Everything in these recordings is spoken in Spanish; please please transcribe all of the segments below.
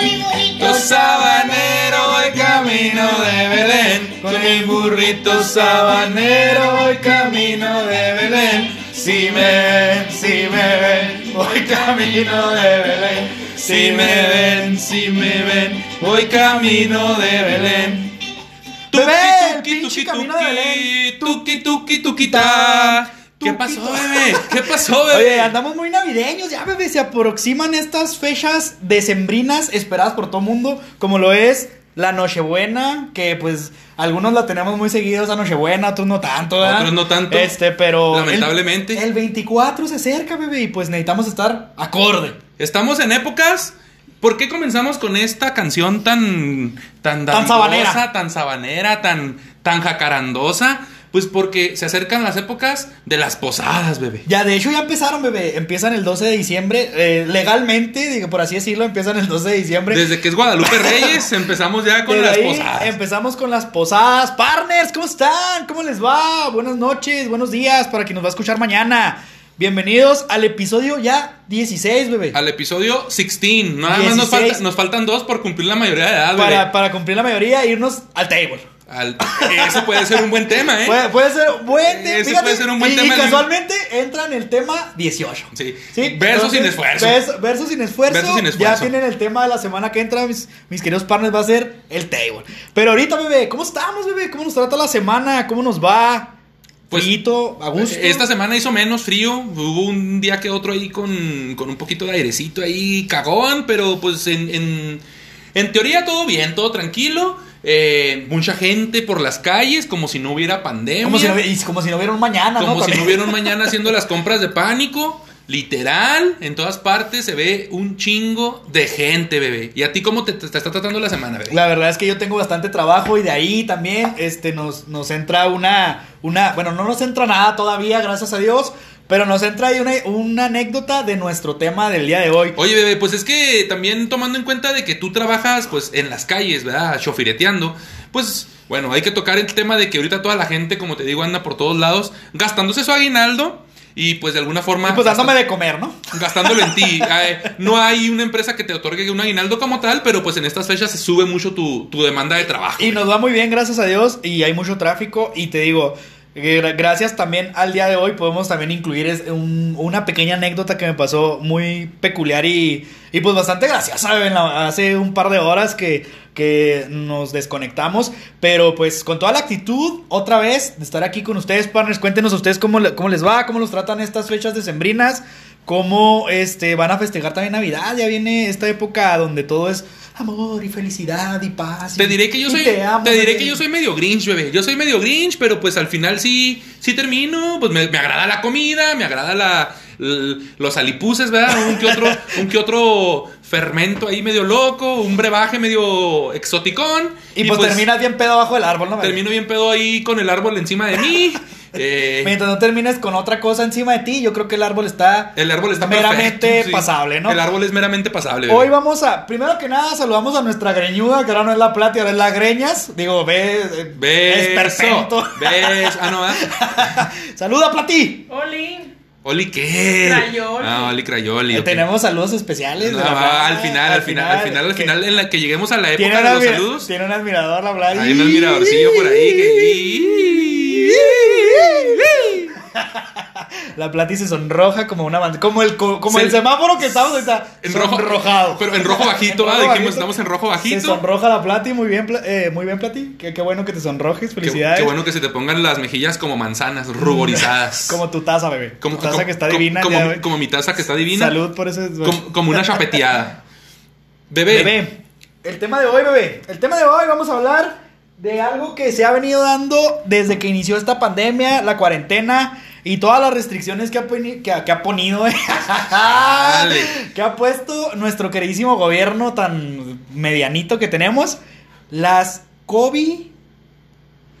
Mi burrito sabanero voy camino de Belén. Con mi burrito sabanero voy camino de Belén. Si me ven, si me ven, voy camino de Belén. Si me ven, si me ven, voy camino de Belén. Tuki, tuki, tuki. ¿Qué Tuki, pasó, tu- bebé? ¿Qué pasó, bebé? Oye, andamos muy navideños ya, bebé. Se aproximan estas fechas decembrinas esperadas por todo mundo, como lo es la Nochebuena, que pues algunos la tenemos muy seguidos esa Nochebuena, otros no tanto, ¿verdad? Otros no tanto. Este, pero. Lamentablemente. El, 24 se acerca, bebé, y pues necesitamos estar acorde. Estamos en épocas. ¿Por qué comenzamos con esta canción tan tan Tan sabanera. tan sabanera, tan tan jacarandosa? Pues porque se acercan las épocas de las posadas, bebé. Ya, de hecho, ya empezaron, bebé. Empiezan el 12 de diciembre. eh, legalmente, digo, por así decirlo, empiezan el 12 de diciembre. Desde que es Guadalupe Reyes empezamos ya con Desde las ahí posadas. Empezamos con las posadas. Partners, ¿cómo están? ¿Cómo les va? Buenas noches, buenos días para quien nos va a escuchar mañana. Bienvenidos al episodio ya 16, bebé. Al episodio 16. Nada más nos, 16. falta- nos faltan dos por cumplir la mayoría de edad, Para, bebé. para cumplir la mayoría e irnos al table. Al- Eso puede ser un buen tema, ¿eh? Puede, puede ser buen tema. Ese puede ser un buen y, tema. Y casualmente entra en el tema 18. Sí. Sí, Verso sin esfuerzo. vers- verso sin esfuerzo. Verso sin Ya esfuerzo. tienen el tema de la semana que entra, mis, mis queridos partners, va a ser el table. Pero ahorita, bebé, ¿cómo estamos, bebé? ¿Cómo nos trata la semana? ¿Cómo nos va? Pues, Frito, a gusto. Esta semana hizo menos frío. Hubo un día que otro ahí con, con un poquito de airecito ahí cagón, pero pues en, en, en teoría todo bien, todo tranquilo. Eh, mucha gente por las calles, como si no hubiera pandemia. como, si no, como si no hubiera un mañana, ¿no? Como si no hubiera un mañana haciendo las compras de pánico. Literal, en todas partes se ve un chingo de gente, bebé. ¿Y a ti cómo te, te está tratando la semana, bebé? La verdad es que yo tengo bastante trabajo y de ahí también este, nos, nos entra una, una. Bueno, no nos entra nada todavía, gracias a Dios. Pero nos entra ahí una, una anécdota de nuestro tema del día de hoy. Oye, bebé, pues es que también tomando en cuenta de que tú trabajas pues en las calles, ¿verdad? Chofireteando, pues bueno, hay que tocar el tema de que ahorita toda la gente, como te digo, anda por todos lados gastándose su aguinaldo y pues de alguna forma Y pues dándome gasta- de comer, ¿no? gastándolo en ti. Eh, no hay una empresa que te otorgue un aguinaldo como tal, pero pues en estas fechas se sube mucho tu, tu demanda de trabajo. Y nos va muy bien, gracias a Dios, y hay mucho tráfico. Y te digo, gracias también al día de hoy, podemos también incluir un- una pequeña anécdota que me pasó muy peculiar y, y pues bastante graciosa. hace un par de horas que, que nos desconectamos, pero pues con toda la actitud, otra vez, de estar aquí con ustedes, partners. Cuéntenos a ustedes cómo, cómo les va, cómo los tratan estas fechas decembrinas. Cómo este, van a festejar también Navidad. Ya viene esta época donde todo es amor y felicidad y paz. y- Te diré que yo soy te amo, te diré bebé. que yo soy medio grinch, bebé. Yo soy medio grinch, pero pues al final sí sí termino, pues me, me agrada la comida, me agrada la los alipuses, ¿verdad? Un que otro un que otro fermento ahí medio loco, un brebaje medio exoticón Y, pues, terminas bien pedo abajo del árbol, ¿no? bebé? termino bien pedo ahí con el árbol encima de mí. eh, Mientras no termines con otra cosa encima de ti, yo creo que el árbol está, el árbol está meramente perfecto, sí. pasable, ¿no? El árbol es meramente pasable. bebé. Hoy vamos a, primero que nada, saludamos a nuestra greñuda, que ahora no es la plata, ahora es la greñas. Digo, ve, eh, Beso. es perfecto. Beso. Ah, no, ¿verdad? Saluda, Plati. Oli. Oli, ¿qué? Crayoli. Ah, Oli Crayoli. Eh, ok. Tenemos saludos especiales. No, de la al final, al final, al final, al final, en la que lleguemos a la Tiene época un, de los saludos. tiene un admirador, la Plati. Hay un admiradorcillo por ahí que. La Plati se sonroja como una banda, como el co- como Se- el semáforo que estamos ahorita En rojo. Pero en rojo bajito, En rojo Dijimos, bajito. estamos en rojo Se bajito. sonroja la Plati, muy bien, eh, muy bien Plati. Qué, qué bueno que te sonrojes, felicidades. qué bueno que se te pongan las mejillas como manzanas, ruborizadas. Como tu taza, bebé. Como- tu taza como- que está como- divina. como mi taza que está divina. Salud por eso. Como, como una chapeteada. Bebé. Bebé, el tema de hoy, bebé. El tema de hoy vamos a hablar de algo que se ha venido dando desde que inició esta pandemia, la cuarentena y todas las restricciones que ha, que ha, que ha ponido, eh, que ha puesto nuestro queridísimo gobierno tan medianito que tenemos, las COVID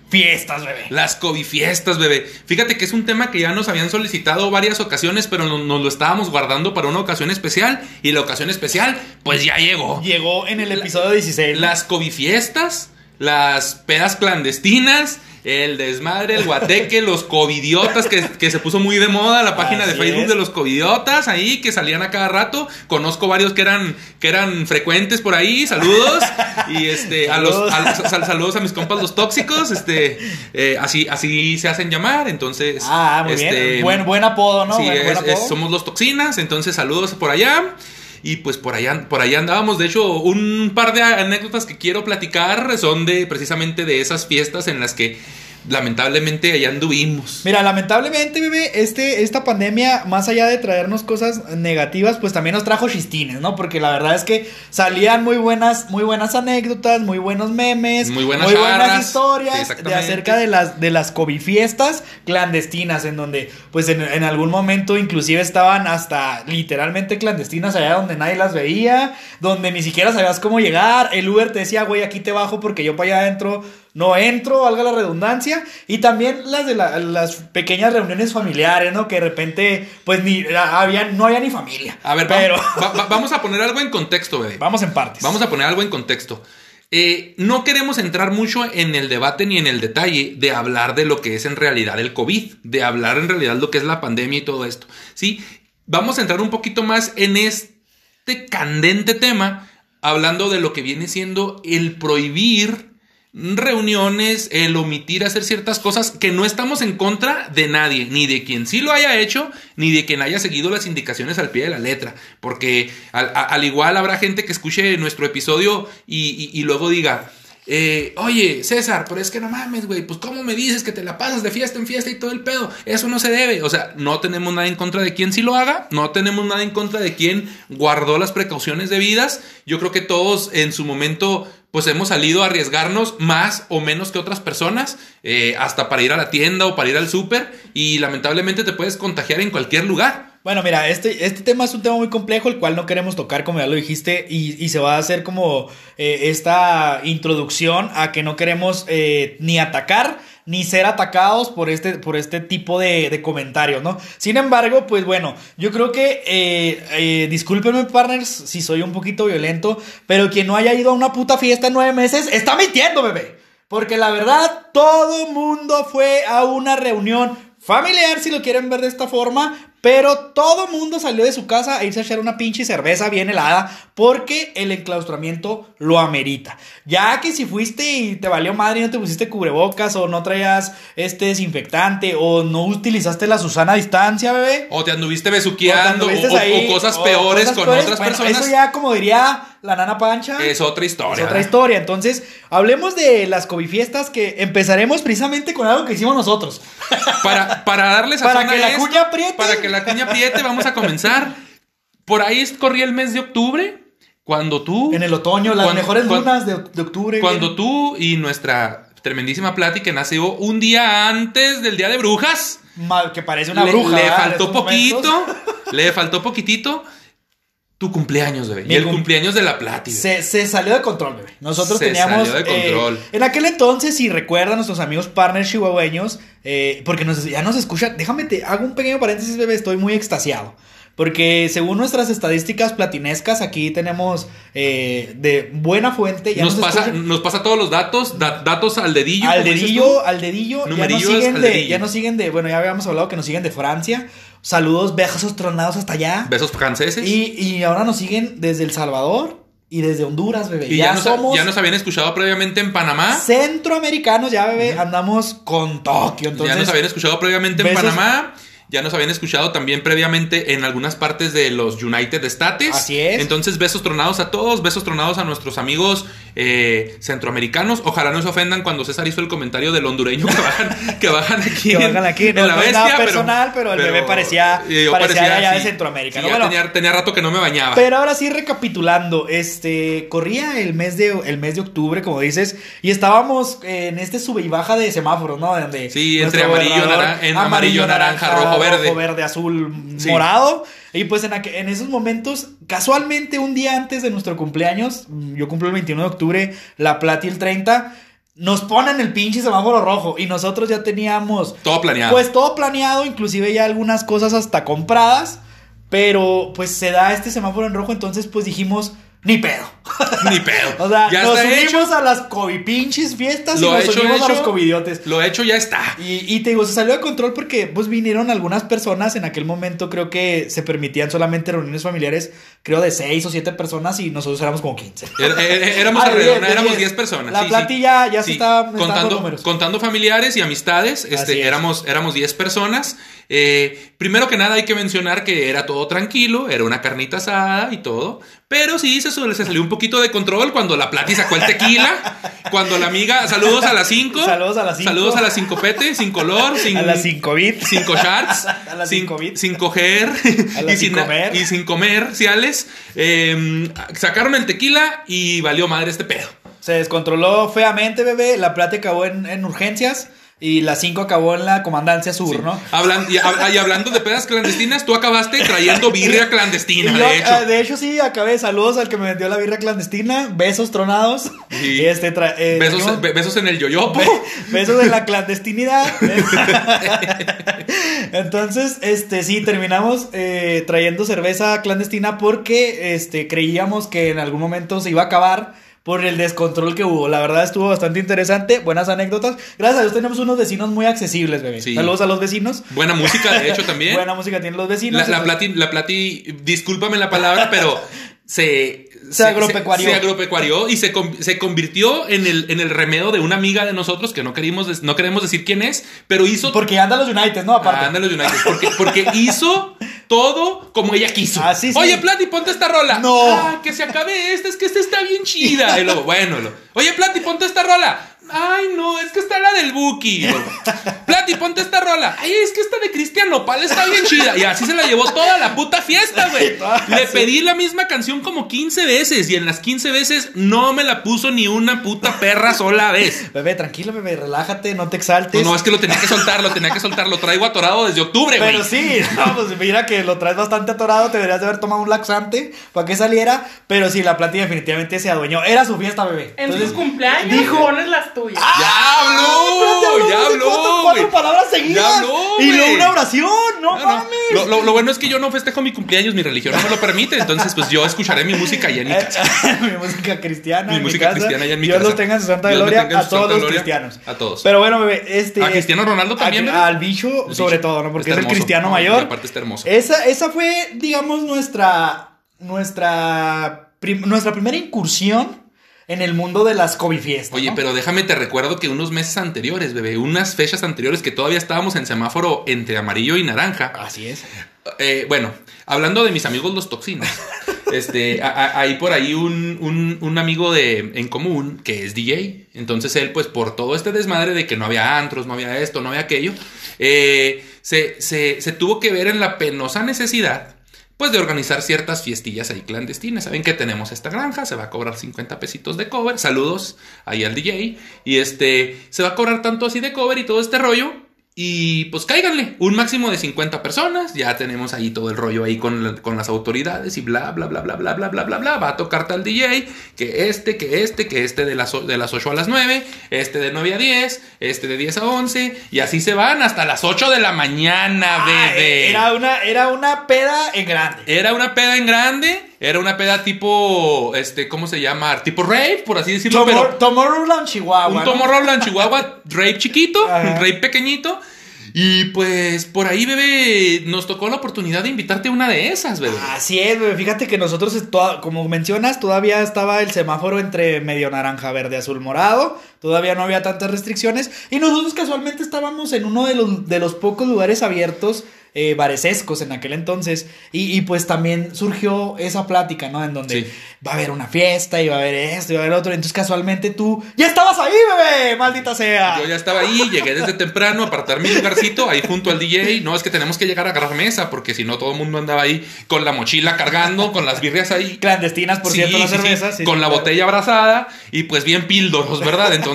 fiestas, bebé. Las COVID fiestas, bebé. Fíjate que es un tema que ya nos habían solicitado varias ocasiones, pero no- nos lo estábamos guardando para una ocasión especial. Y la ocasión especial, pues ya llegó. Llegó en el episodio 16. Las COVID fiestas, las pedas clandestinas El desmadre, el guateque, los covidiotas, que, que se puso muy de moda la página de Facebook es. de los covidiotas ahí, que salían a cada rato. Conozco varios que eran, que eran frecuentes por ahí. Saludos. Y este, a los, a- sal- saludos a mis compas los tóxicos. Este, eh, así, así se hacen llamar. Entonces, Ah, muy este, bien. Buen, buen apodo, ¿no? Sí, buen, buen es- apodo. es- somos los toxinas, entonces saludos por allá. Y pues por allá, por allá andábamos. De hecho, un par de anécdotas que quiero platicar son de precisamente de esas fiestas en las que lamentablemente allá anduvimos. Mira, lamentablemente, bebé, este, esta pandemia, más allá de traernos cosas negativas, pues también nos trajo chistines, ¿no? Porque la verdad es que salían muy buenas, muy buenas anécdotas, muy buenos memes, Muy buenas charras. Sí, historias de acerca de las, de las COVID fiestas clandestinas, en donde, pues en, en algún momento inclusive estaban hasta literalmente clandestinas allá donde nadie las veía, donde ni siquiera sabías cómo llegar, el Uber te decía, güey, aquí te bajo porque yo para allá adentro no entro, valga la redundancia, y también las de la- las pequeñas reuniones familiares, ¿no? Que de repente, pues ni había, no había ni familia. A ver, pero va- va- vamos a poner algo en contexto, bebé. vamos en partes. Vamos a poner algo en contexto. Eh, no queremos entrar mucho en el debate ni en el detalle de hablar de lo que es en realidad el COVID, de hablar en realidad lo que es la pandemia y todo esto. Sí, vamos a entrar un poquito más en este candente tema, hablando de lo que viene siendo el prohibir reuniones, el omitir hacer ciertas cosas que no estamos en contra de nadie, ni de quien sí lo haya hecho, ni de quien haya seguido las indicaciones al pie de la letra, porque al, igual habrá gente que escuche nuestro episodio y luego diga, eh, oye, César, pero es que no mames, güey, pues cómo me dices que te la pasas de fiesta en fiesta y todo el pedo, eso no se debe, o sea, no tenemos nada en contra de quien sí lo haga, no tenemos nada en contra de quien guardó las precauciones debidas, yo creo que todos en su momento pues hemos salido a arriesgarnos más o menos que otras personas, eh, hasta para ir a la tienda o para ir al súper, y lamentablemente te puedes contagiar en cualquier lugar. Bueno, mira, este, este tema es un tema muy complejo, el cual no queremos tocar, como ya lo dijiste, y, y se va a hacer como eh, esta introducción a que no queremos eh, ni atacar ni ser atacados por este, por este tipo de, de comentarios, ¿no? Sin embargo, pues bueno, yo creo que, eh, eh, discúlpenme, partners, si soy un poquito violento, pero quien no haya ido a una puta fiesta en nueve meses, está mintiendo, bebé. Porque la verdad, todo mundo fue a una reunión familiar, si lo quieren ver de esta forma, pero todo mundo salió de su casa a irse a echar una pinche cerveza bien helada porque el enclaustramiento lo amerita. Ya que si fuiste y te valió madre y no te pusiste cubrebocas o no traías este desinfectante o no utilizaste la Susana a distancia, bebé. O te anduviste besuqueando o, cosas o peores cosas con peores, otras bueno, personas. Eso ya como diría la nana Pancha. Es otra historia. Es otra historia. Entonces, hablemos de las COVID fiestas que empezaremos precisamente con algo que hicimos nosotros. Para, para darles Para sazón que a la esto, cuña apriete. Para que la cuña apriete, vamos a comenzar. Por ahí corría el mes de octubre, cuando tú. En el otoño, las Cuando- mejores cuando- lunas de, de octubre. Cuando tú y nuestra tremendísima plática nació un día antes del día de brujas. Ma- que parece una le, bruja. le faltó poquito. le faltó poquitito. Tu cumpleaños, bebé. Mi y el cum- cumpleaños de la plática. Se, se salió de control, bebé. Nosotros Se teníamos. salió de control. eh, en aquel entonces, si recuerdan nuestros amigos partners chihuahueños, eh, porque nos, ya nos escuchan. Déjame te hago un pequeño paréntesis, bebé. Estoy muy extasiado. Porque según nuestras estadísticas platinescas, aquí tenemos eh, de buena fuente. Ya nos, pasa, nos pasa todos los datos, da- datos al dedillo. al dedillo, al dedillo. Ya nos, siguen de, ya nos siguen de. Bueno, ya habíamos hablado que nos siguen de Francia. Saludos, besos tronados hasta allá. Besos franceses. Y, y ahora nos siguen desde El Salvador y desde Honduras, bebé. Y ya, ya, nos, somos ya nos habían escuchado previamente en Panamá. centroamericanos, ya, bebé. Andamos con Tokio. Entonces, ya nos habían escuchado previamente en Panamá. Ya nos habían escuchado también previamente en algunas partes de los United States. Así es. Entonces, besos tronados a todos, besos tronados a nuestros amigos eh, centroamericanos. Ojalá no se ofendan cuando César hizo el comentario del hondureño que bajan, que bajan aquí. que en- vengan aquí. en No, la no es bestia, nada personal, pero, el bebé parecía, parecía, de allá de Centroamérica. sí, ¿no? ya Bueno, tenía, tenía rato que no me bañaba. Pero ahora sí, recapitulando, este, corría el mes de, el mes de octubre, como dices, y estábamos en este sube y baja de semáforos, ¿no? Donde Sí, entre amarillo, naran- en amarillo, naranja, rojo, verde. verde, azul, Sí. morado. Y pues en, aqu- en esos momentos, casualmente un día antes de nuestro cumpleaños, mm, yo cumplo el 21 de octubre, la Plati el 30, nos ponen el pinche semáforo rojo y nosotros ya teníamos Todo planeado. pues todo planeado, inclusive ya algunas cosas hasta compradas, pero pues se da este semáforo en rojo, entonces pues dijimos, ni pedo. Ni pedo. O sea, ya nos unimos hecho. a las covidpinches fiestas Lo y nos hecho, unimos a hecho. los covidiotes. Lo hecho ya está. Y, y te digo, se salió de control porque pues vinieron algunas personas, en aquel momento creo que se permitían solamente reuniones familiares, creo de seis o siete personas y nosotros éramos como 15. Era- era- éramos Ah, de alrededor, éramos diez. 10 personas. La sí, sí. platilla ya se Sí, estaba- contando, números. contando familiares y amistades, este, es. éramos, éramos 10 personas. Eh, primero que nada hay que mencionar que era todo tranquilo, era una carnita asada y todo, pero sí se, se salió un poquito de control cuando la Plati sacó el tequila, cuando la amiga, saludos a las 5, Saludos a las cinco. saludos a las 5 pete, sin color, sin, a las 5 bit. Cinco charts, A las sin, cinco bits. sin coger y, sin comer. y sin comerciales. Eh, sacaron el tequila y valió madre este pedo. Se descontroló feamente, bebé. La plata acabó en, en urgencias y la 5 acabó en la comandancia sur, Sí. ¿no? Hablan- y, hab- y hablando de pedas clandestinas, tú acabaste trayendo birria clandestina, yo, de hecho. ah, de hecho, sí, acabé. Saludos al que me vendió la birra clandestina. Besos tronados. Sí. Y este tra- eh, besos, trajimos- be- besos en el yoyopo. Be- Besos de la clandestinidad. Entonces, este, sí, terminamos eh, trayendo cerveza clandestina porque este, creíamos que en algún momento se iba a acabar por el descontrol que hubo. La verdad estuvo bastante interesante, buenas anécdotas. Gracias a Dios tenemos unos vecinos muy accesibles, bebé. Sí. Saludos a los vecinos. Buena música, de hecho, también. Buena música tienen los vecinos. La, la plati, la plati, discúlpame la palabra, pero se... Se agropecuarió. Se, agropecuarió y se, se convirtió en el, en el remedio de una amiga de nosotros que no queríamos, des- no queremos decir quién es, pero hizo... Porque anda los United, ¿no? Aparte. Anda los United, porque, porque hizo todo como ella quiso. Ah, sí, sí. Oye, Plati, ponte esta rola. No. Ah, que se acabe esta, es que esta está bien chida. Y luego, bueno, lo- Oye, Plati, ponte esta rola. Ay, no, es que está la del Buki. Plati, ponte esta rola. Ay, es que esta de Cristian Nopal está bien chida. Y así se la llevó toda la puta fiesta, güey. Le pedí la misma canción como 15 veces. Y en las 15 veces no me la puso ni una puta perra sola vez. Bebé, tranquilo, bebé, relájate, no te exaltes. No, es que lo tenía que soltar, lo tenía que soltar. Lo traigo atorado desde octubre, güey. Pero sí, no, pues mira que lo traes bastante atorado, te deberías de haber tomado un laxante para que saliera, pero sí, la plata definitivamente se adueñó. Era su fiesta, bebé. En Entonces, sus cumpleaños dijo- pones las tuyas. ¡Ya habló! Espérate, ¡Ya habló! Cuatro, palabras seguidas. Ya habló, y luego una oración, no, No, no. mames. Lo, lo- lo bueno es que yo no festejo mi cumpleaños, mi religión no me lo permite, entonces pues yo escucharé mi música allá en mi casa. mi música cristiana. Mi en música casa. cristiana allá en mi Dios casa. los tenga en su santa Dios gloria a todos los cristianos. A todos. Pero bueno, bebé, este. A Cristiano Ronaldo también, a-. Al bicho, sobre todo, ¿no? Porque Está es el cristiano No, mayor. aparte está hermoso. Esa, esa fue, digamos, nuestra. Nuestra. prim- nuestra primera incursión en el mundo de las COVID fiestas. Oye, ¿no? pero déjame te recuerdo que unos meses anteriores, bebé, unas fechas anteriores que todavía estábamos en semáforo entre amarillo y naranja. Así es. Eh, bueno, hablando de mis amigos los toxinos, este, a- a- hay por ahí un, un- un amigo de, en común que es DJ. Entonces él, pues por todo este desmadre de que no había antros, no había esto, no había aquello, eh, se, se- se tuvo que ver en la penosa necesidad. Pues de organizar ciertas fiestillas ahí clandestinas. Saben que tenemos esta granja, se va a cobrar 50 pesitos de cover. Saludos ahí al DJ. Y este, se va a cobrar tanto así de cover y todo este rollo. Y pues cáiganle, un máximo de 50 personas, ya tenemos ahí todo el rollo ahí con, la- con las autoridades y bla, bla, bla, bla, bla, bla, bla, bla, bla, va a tocar tal DJ, que este, que este, que este de las, de las 8 a las 9, este de 9 a 10, este de 10 a 11, y así se van hasta las 8 de la mañana, Ah, bebé. era, una, era una peda en grande. Era una peda en grande, era una peda tipo, este, ¿cómo se llama? Tipo rave, por así decirlo, pero... Tomor- Tomorrowland, Chihuahua. Un ¿no? Tomorrowland Chihuahua, rave chiquito, Ajá. un rave pequeñito. Y pues por ahí, bebé, nos tocó la oportunidad de invitarte a una de esas, bebé. Así es, bebé. Fíjate que nosotros, como mencionas, todavía estaba el semáforo entre medio naranja, verde, azul, morado. Todavía no había tantas restricciones. Y nosotros casualmente estábamos en uno de los, de los pocos lugares abiertos, eh, baresescos en aquel entonces. Y, y, pues también surgió esa plática, ¿no? En donde Sí. va a haber una fiesta y va a haber esto y va a haber otro. Entonces casualmente tú ya estabas ahí, bebé. Maldita sea. Yo ya estaba ahí, llegué desde temprano a apartar mi lugarcito ahí junto al DJ. No, es que tenemos que llegar a agarrar mesa porque si no todo el mundo andaba ahí con la mochila cargando, con las birrias ahí. Clandestinas, por Sí, cierto, las sí, cervezas. con la claro. botella abrazada y pues bien píldoros, ¿verdad? Entonces,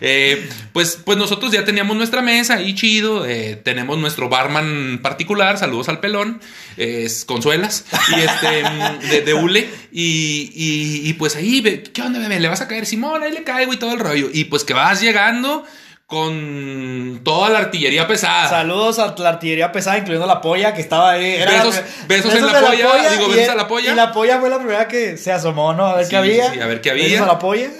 eh, pues, pues nosotros ya teníamos nuestra mesa ahí chido, eh, tenemos nuestro barman particular, saludos al pelón, es Consuelas, y este, mm, de, de Ule, y, y- y, pues ahí, ¿qué onda, bebé? ¿Le vas a caer Simón? Ahí le caigo y todo el rollo, y pues que vas llegando con toda la artillería pesada. Saludos a la artillería pesada, incluyendo la polla que estaba ahí. Era- Besos- besos en la polla, digo, besos el- a la polla. Y la polla fue la primera que se asomó, ¿no? A ver Sí, qué había. sí, a ver qué había. Besos a la polla.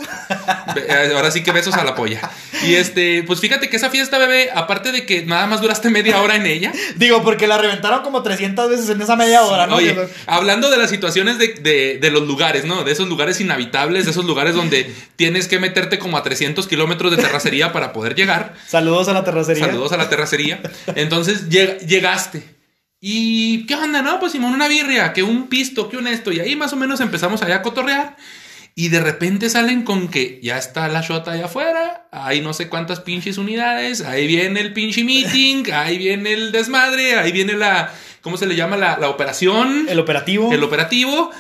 Eh, Ahora sí que besos a la polla. Y este, pues fíjate que esa fiesta, bebé, aparte de que nada más duraste media hora en ella. Digo, porque la reventaron como 300 veces en esa media hora, ¿no? Oye, hablando de las situaciones de, de- de los lugares, ¿no? De esos lugares inhabitables, de esos lugares donde tienes que meterte como a 300 kilómetros de terracería para poder llegar. Saludos a la terracería. Saludos a la terracería. Entonces lleg- llegaste. ¿Y qué onda? No, pues Simón, una birria, que un pisto, que un esto. Y ahí más o menos empezamos allá a cotorrear. Y de repente salen con que ya está la shota allá afuera, hay no sé cuántas pinches unidades, ahí viene el pinche meeting, ahí viene el desmadre, ahí viene la, ¿cómo se le llama? La, la operación, El operativo. el operativo,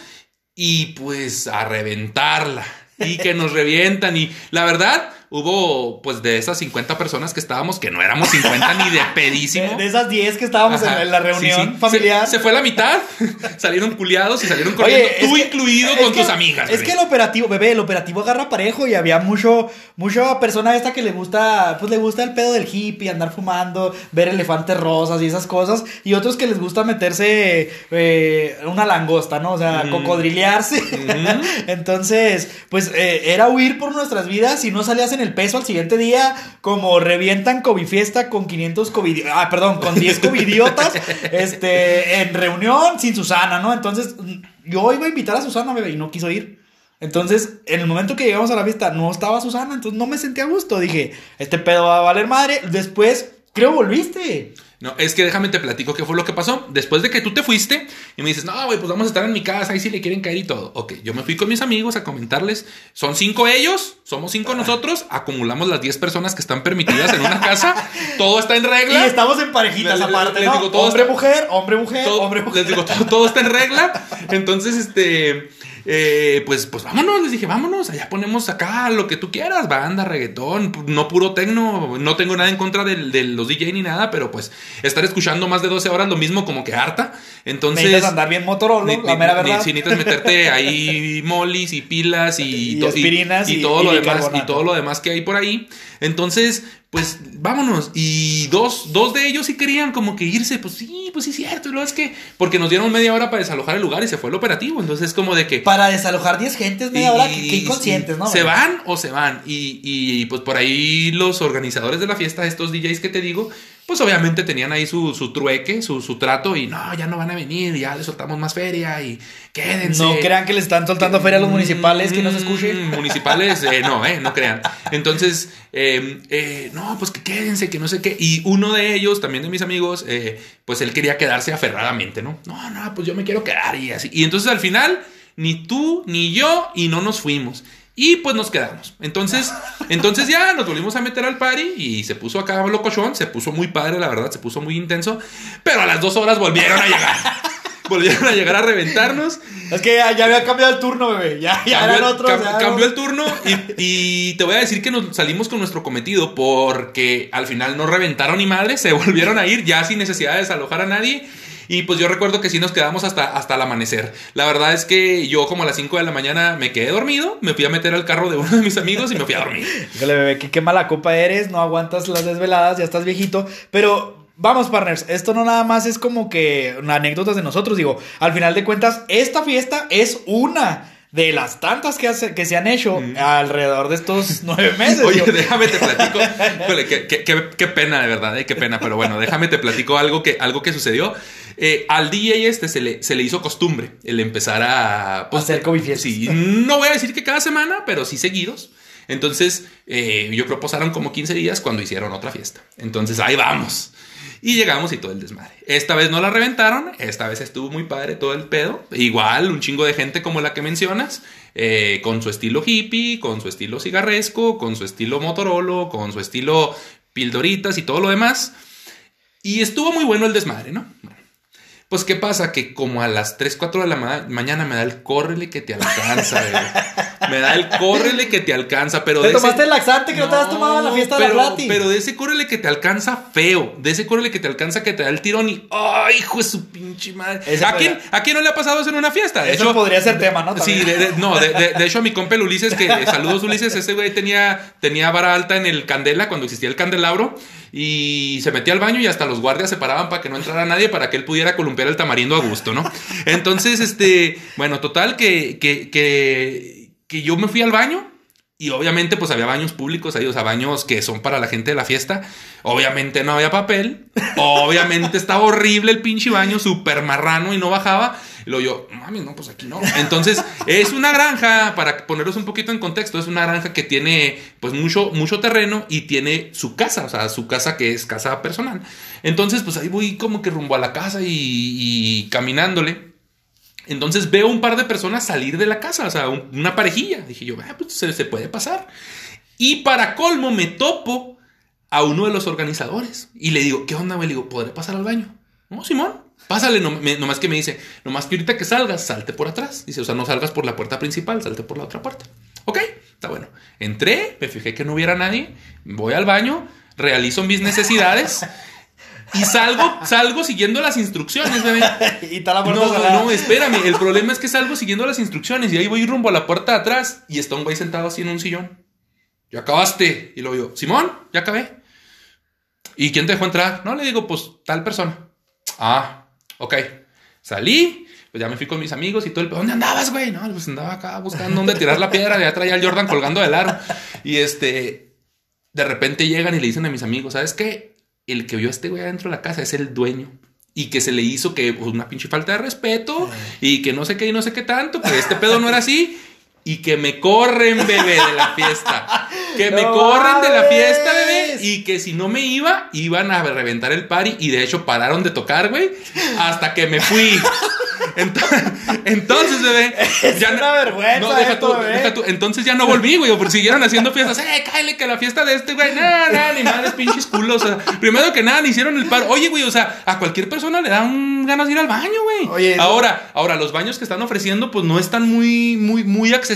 y pues a reventarla. Y que nos revientan. Y la verdad, hubo pues de esas 50 personas que estábamos, que no éramos 50 ni de pedísimo. de, de esas 10 que estábamos en- Ajá, en la reunión sí. familiar. Se, se fue la mitad, salieron culiados y salieron corriendo, Oye, tú que- incluido con que- tus amigas. Es que el operativo, bebé, el operativo agarra parejo y había mucho, mucha persona esta que le gusta, pues le gusta el pedo del hippie, andar fumando, ver elefantes rosas y esas cosas, y otros que les gusta meterse eh, una langosta, ¿no? O sea, Mm. cocodrilearse. Entonces, pues eh, era huir por nuestras vidas y no salías en el peso al siguiente día como revientan COVID fiesta con 500 COVID, ah, perdón, con 10 covidiotas, este, en reunión sin Susana, ¿no? Entonces, yo iba a invitar a Susana, bebé, y no quiso ir. Entonces, en el momento que llegamos a la fiesta, no estaba Susana, entonces no me sentí a gusto. Dije, este pedo va a valer madre. Después, creo volviste. No, es que déjame te platico qué fue lo que pasó. Después de que tú te fuiste y me dices, no, güey, pues vamos a estar en mi casa, ahí si le quieren caer y todo. Ok, yo me fui con mis amigos a comentarles. Son cinco ellos, somos cinco nosotros, acumulamos las 10 personas que están permitidas en una casa, todo está en Y regla. estamos en parejitas Les- aparte, les ¿no? digo, todo hombre, está- mujer, hombre, mujer, todo, hombre, mujer. les digo, todo, todo está en regla. Entonces, este, eh, pues, pues vámonos, les dije, vámonos, allá ponemos acá lo que tú quieras, banda, reggaetón, no puro tecno, no tengo nada en contra del- de, los DJ ni nada, pero pues estar escuchando más de 12 horas lo mismo como que harta. Entonces... Necesitas andar bien Motorola, ni- la mera ni- verdad. si necesitas meterte ahí molis y pilas y, Y y- todo lo demás y todo lo demás que hay por ahí. Entonces, pues vámonos. Y dos, dos de ellos sí querían como que irse. Pues sí, pues sí, cierto. Y luego es que, porque nos dieron media hora para desalojar el lugar y se fue el operativo. Entonces es como de que. Para desalojar 10 gentes media hora, que, que inconscientes, ¿no? Se van o se van. Y, y, pues por ahí los organizadores de la fiesta, estos DJs que te digo, pues obviamente tenían ahí su, su trueque, su, su trato. Y no, ya no van a venir, ya les soltamos más feria y quédense. No crean que le están soltando feria a los municipales, que no se escuche. Mm, Municipales, eh, no, eh, no crean. Entonces, eh, eh, no, pues que quédense, que no sé qué. Y uno de ellos, también de mis amigos, pues él quería quedarse aferradamente, ¿no? No, no, pues yo me quiero quedar y así. Y entonces al final, ni tú ni yo, y no nos fuimos. Y pues nos quedamos. Entonces, entonces ya nos volvimos a meter al party y se puso acá locochón, se puso muy padre, la verdad, se puso muy intenso. Pero a las dos horas volvieron a llegar. volvieron a llegar a reventarnos. Es que ya, ya había cambiado el turno, bebé. Ya, ya Cambió, eran el, otros. cam- ya cambió el turno y, y te voy a decir que nos salimos con nuestro cometido porque al final no reventaron ni madre, se volvieron a ir ya sin necesidad de desalojar a nadie. Y pues yo recuerdo que sí nos quedamos hasta, hasta el amanecer. La verdad es que yo como a las 5 de la mañana me quedé dormido, me fui a meter al carro de uno de mis amigos y me fui a dormir. Híjole, bebé, que qué mala copa eres, no aguantas las desveladas, ya estás viejito. Pero vamos, partners, esto no nada más es como que anécdotas de nosotros. Digo, al final de cuentas, esta fiesta es una de las tantas que, hace- que se han hecho alrededor de estos nueve meses. Oye, Yo- déjame te platico. Híjole, qué, qué- qué- qué pena, de verdad, eh, qué pena. Pero bueno, déjame te platico algo que, algo que sucedió. Eh, al DJ este se le, se le hizo costumbre el empezar a... pues, Hacer COVID fiestas. Sí, no voy a decir que cada semana, pero sí seguidos. Entonces, eh, yo creo pasaron como 15 días cuando hicieron otra fiesta. Entonces, ahí vamos. Y llegamos y todo el desmadre. Esta vez no la reventaron, esta vez estuvo muy padre todo el pedo. Igual, un chingo de gente como la que mencionas, eh, con su estilo hippie, con su estilo cigarresco, con su estilo Motorola, con su estilo pildoritas y todo lo demás. Y estuvo muy bueno el desmadre, ¿no? Bueno, Pues, ¿qué pasa? Que como a las 3, 4 de la ma- mañana me da el córrele que te alcanza, güey. Me da el córrele que te alcanza, pero Te de ese- tomaste el laxante que no, te has tomado en la fiesta pero, de la Plati. Pero de ese córrele que te alcanza feo, de ese córrele que te alcanza que te da el tirón y ¡ay, hijo de su pinche madre! Ese ¿A quién, ¿A quién no le ha pasado eso en una fiesta? De Eso hecho, podría ser tema, ¿no? Sí, de, de- no, de, hecho a mi compa el Ulises, que saludos Ulises, ese güey tenía, tenía vara alta en el Candela cuando existía el candelabro y se metía al baño y hasta los guardias se paraban para que no entrara nadie para que él pudiera columpiar el tamarindo a gusto, ¿no? Entonces, este, bueno, total que, que, que, que yo me fui al baño y obviamente pues había baños públicos ahí, o sea, baños que son para la gente de la fiesta. Obviamente no había papel. Obviamente estaba horrible el pinche baño, súper marrano y no bajaba. Y luego yo, mami, no, pues aquí no. Entonces, es una granja, para poneros un poquito en contexto, es una granja que tiene pues mucho, mucho terreno y tiene su casa, o sea, su casa que es casa personal. Entonces, pues ahí voy como que rumbo a la casa y, caminándole. Entonces veo un par de personas salir de la casa, o sea, un- una parejilla. Dije yo, "Ah, pues se, se puede pasar. Y para colmo me topo a uno de los organizadores. Y le digo, ¿qué onda, güey? Le digo, ¿podré pasar al baño? No, Simón, pásale. No, me- nomás que me dice, nomás que ahorita que salgas, salte por atrás. Dice, o sea, no salgas por la puerta principal, salte por la otra puerta. Ok, está bueno. Entré, me fijé que no hubiera nadie, voy al baño, realizo mis necesidades. Y salgo, salgo siguiendo las instrucciones, bebé. y está la puerta No, no, espérame. El problema es que salgo siguiendo las instrucciones y ahí voy rumbo a la puerta de atrás y está un güey sentado así en un sillón. Ya acabaste. Y lo digo, Simón, ya acabé. ¿Y quién te dejó entrar? No, le digo, pues tal persona. Ah, ok. Salí, pues ya me fui con mis amigos y todo el... ¿Dónde andabas, güey? No, pues andaba acá buscando dónde tirar la piedra. Ya traía al Jordan colgando del aro. Y este... De repente llegan y le dicen a mis amigos, ¿sabes qué? El que vio a este güey adentro de la casa es el dueño. Y que se le hizo que pues, una pinche falta de respeto y que no sé qué y no sé qué tanto, que este pedo no era así. Y que me corren, bebé, de la fiesta. Que me ¡No corren de la fiesta, bebé. Y que si no me iba, iban a reventar el party. Y de hecho pararon de tocar, güey. Hasta que me fui. Entonces, entonces bebé. Es una vergüenza No, deja esto, tú, bebé. deja tú. Entonces ya no volví, güey. Porque siguieron haciendo fiestas. ¡Eh, cállate que la fiesta de este, güey! No, no, ni madres pinches culos. O sea, primero que nada, ni hicieron el paro. Oye, güey, o sea, a cualquier persona le dan ganas de ir al baño, güey. Oye, ahora, ahora, los baños que están ofreciendo, pues no están muy, muy, muy accesibles.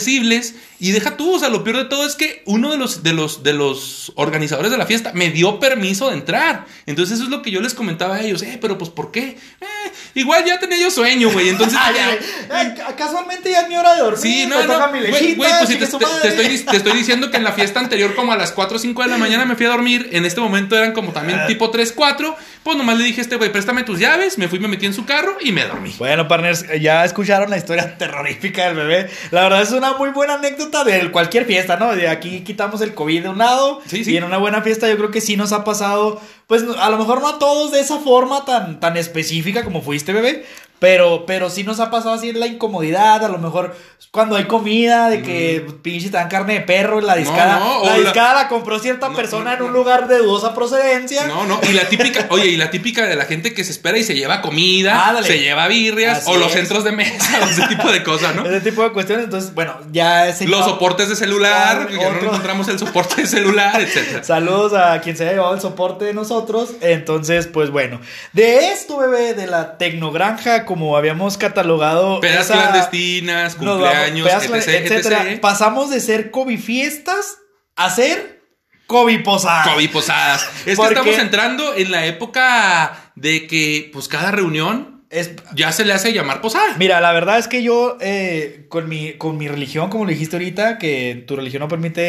Y deja tú, o sea, lo peor de todo es que uno de los, de los, de los organizadores de la fiesta me dio permiso de entrar. Entonces, eso es lo que yo les comentaba a ellos. Eh, pero pues, ¿por qué? Eh, igual ya tenía yo sueño, güey. Entonces, Ay, ya- ay, ay, casualmente ya es mi hora de dormir. Sí, no, Güey, pues chingue te, estoy, te estoy diciendo que en la fiesta anterior, como a las 4 o 5 de la mañana, me fui a dormir. En este momento eran como también Ah. tipo 3, 4. Pues nomás le dije a este güey, préstame tus llaves. Me fui, me metí en su carro y me dormí. Bueno, partners, ya escucharon la historia terrorífica del bebé. La verdad es una muy buena anécdota de cualquier fiesta, ¿no? De aquí quitamos el COVID de un lado. Sí, sí. Y en una buena fiesta yo creo que sí nos ha pasado, pues a lo mejor no a todos de esa forma tan, tan específica como fuiste, bebé. Pero, pero sí nos ha pasado así la incomodidad, a lo mejor cuando hay comida, de que pinche te dan carne de perro, la discada, Mm. no, o la discada la compró cierta No, persona no, en un no. lugar de dudosa procedencia. No, no. Y la típica, oye, y la típica de la gente que se espera y se lleva comida, se lleva birrias Así o los es. centros de mesa, o ese tipo de cosas, ¿no? Ese tipo de cuestiones, entonces, bueno, ya ese Los soportes de celular, ya no encontramos el soporte de celular, etcétera. Saludos a quien se haya llevado el soporte de nosotros. Entonces, pues bueno. De esto, bebé, de la tecnogranja, como habíamos catalogado. Pedas esa- clandestinas, cumpleaños, pedas etc, etcétera. etc. Pasamos de ser COVID fiestas a ser COVID posadas. COVID posadas. Es que estamos entrando en la época de que, pues, cada reunión Es- ya se le hace llamar posada. Mira, la verdad es que yo, eh, con, mi, con mi religión, como lo dijiste ahorita, que tu religión no permite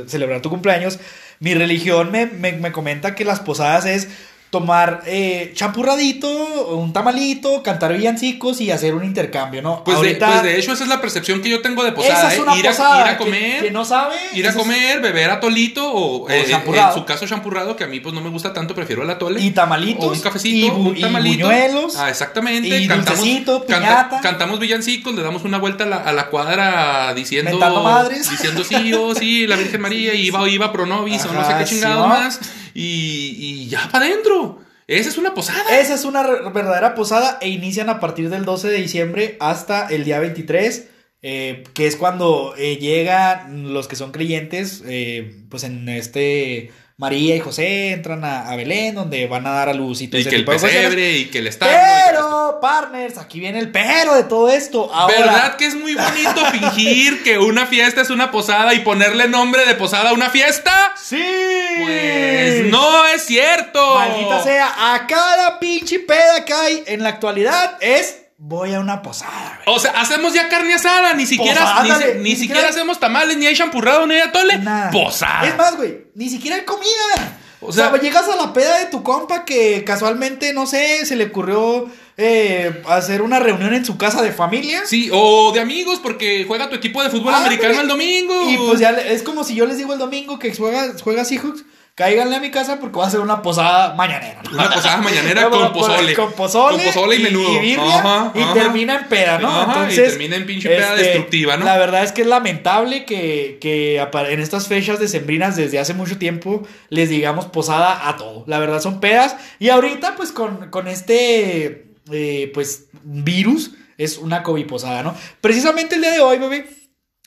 eh, celebrar tu cumpleaños, mi religión me, me- me comenta que las posadas es tomar eh, champurradito, un tamalito, cantar villancicos y hacer un intercambio, ¿no? Pues, de, pues de hecho, esa es la percepción que yo tengo de posada. esa es ¿eh? una ir, a, posada. ir a comer. Que, no sabe. Ir a es- comer, beber atolito o, eh, champurrado. en su caso champurrado, que a mí pues no me gusta tanto, prefiero el atole. Y tamalitos. O un cafecito, y un y tamalito. buñuelos. Ah, exactamente. y dulcecito, piñata. cantamos villancicos, le damos una vuelta a la, a la cuadra diciendo. Diciendo sí, yo, sí, la Virgen María, y iba o iba Pronovis, o no sé qué sí, chingados ¿no? más. Y, y ya para adentro. Esa es una posada. Esa es una verdadera posada e inician a partir del 12 de diciembre hasta el día 23, eh, que es cuando eh, llegan los que son creyentes, eh, pues en este María y José entran a, a Belén, donde van a dar a luz y todo Y ese que el tipo pesebre y que el esto. Pero, partners, aquí viene el pero de todo esto. Ahora, ¿Verdad que es muy bonito fingir que una fiesta es una posada y ponerle nombre de posada a una fiesta? ¡Sí! Pues no es cierto. Maldita sea, a cada pinche peda que hay en la actualidad es voy a una posada, güey. O sea, hacemos ya carne asada, ni siquiera, Posada, ni, ni ni siquiera hacemos tamales, ni hay champurrado, ni hay atole. Nada. Posada. Es más, güey, ni siquiera hay comida. O O sea, llegas a la peda de tu compa que casualmente, no sé, se le ocurrió eh, hacer una reunión en su casa de familia. Sí, o de amigos, porque juega tu equipo de fútbol Ah, americano el domingo. Y pues ya es como si yo les digo el domingo que juega, juega Seahawks, cáiganle a mi casa porque va a ser una posada mañanera. Una posada mañanera con pozole. Con pozole. Con pozole y menudo. birria, Ajá, y ajá. termina en peda, ¿no? Ajá, y Entonces. este, termina en pinche peda destructiva, ¿no? La verdad es que es lamentable que, que en estas fechas decembrinas desde hace mucho tiempo les digamos posada a todo. La verdad son pedas. Y ahorita, pues, con, con este. eh, pues, virus, es una COVID posada, ¿no? Precisamente el día de hoy, bebé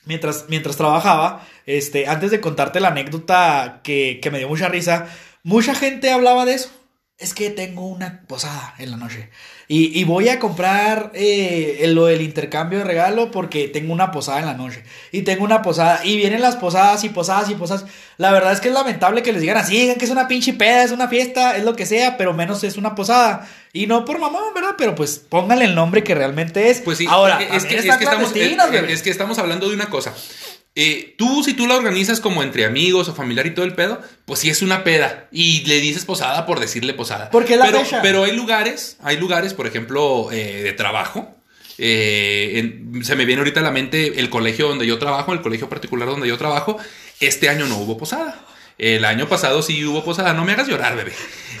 mientras, mientras trabajaba, este, antes de contarte la anécdota que, que me dio mucha risa, mucha gente hablaba de eso. Es que tengo una posada en la noche. Y, y voy a comprar eh, lo del intercambio de regalo porque tengo una posada en la noche. Y tengo una posada. Y vienen las posadas y posadas y posadas. La verdad es que es lamentable que les digan así, digan que es una pinche peda, es una fiesta, es lo que sea, pero menos es una posada. Y no por mamón, ¿verdad? Pero pues pónganle el nombre que realmente es. Pues sí, Ahora, es, que, también es están que estamos, clandestinas, es- bebé. es que estamos hablando de una cosa. Eh, tú, si tú la organizas como entre amigos o familiar y todo el pedo, pues sí es una peda. Y le dices posada por decirle posada. Porque la pero, fecha. pero hay lugares, hay lugares, por ejemplo, eh, de trabajo. eh, en- se me viene ahorita a la mente el colegio donde yo trabajo, el colegio particular donde yo trabajo. Este año no hubo posada. El año pasado sí hubo posada. No me hagas llorar, bebé.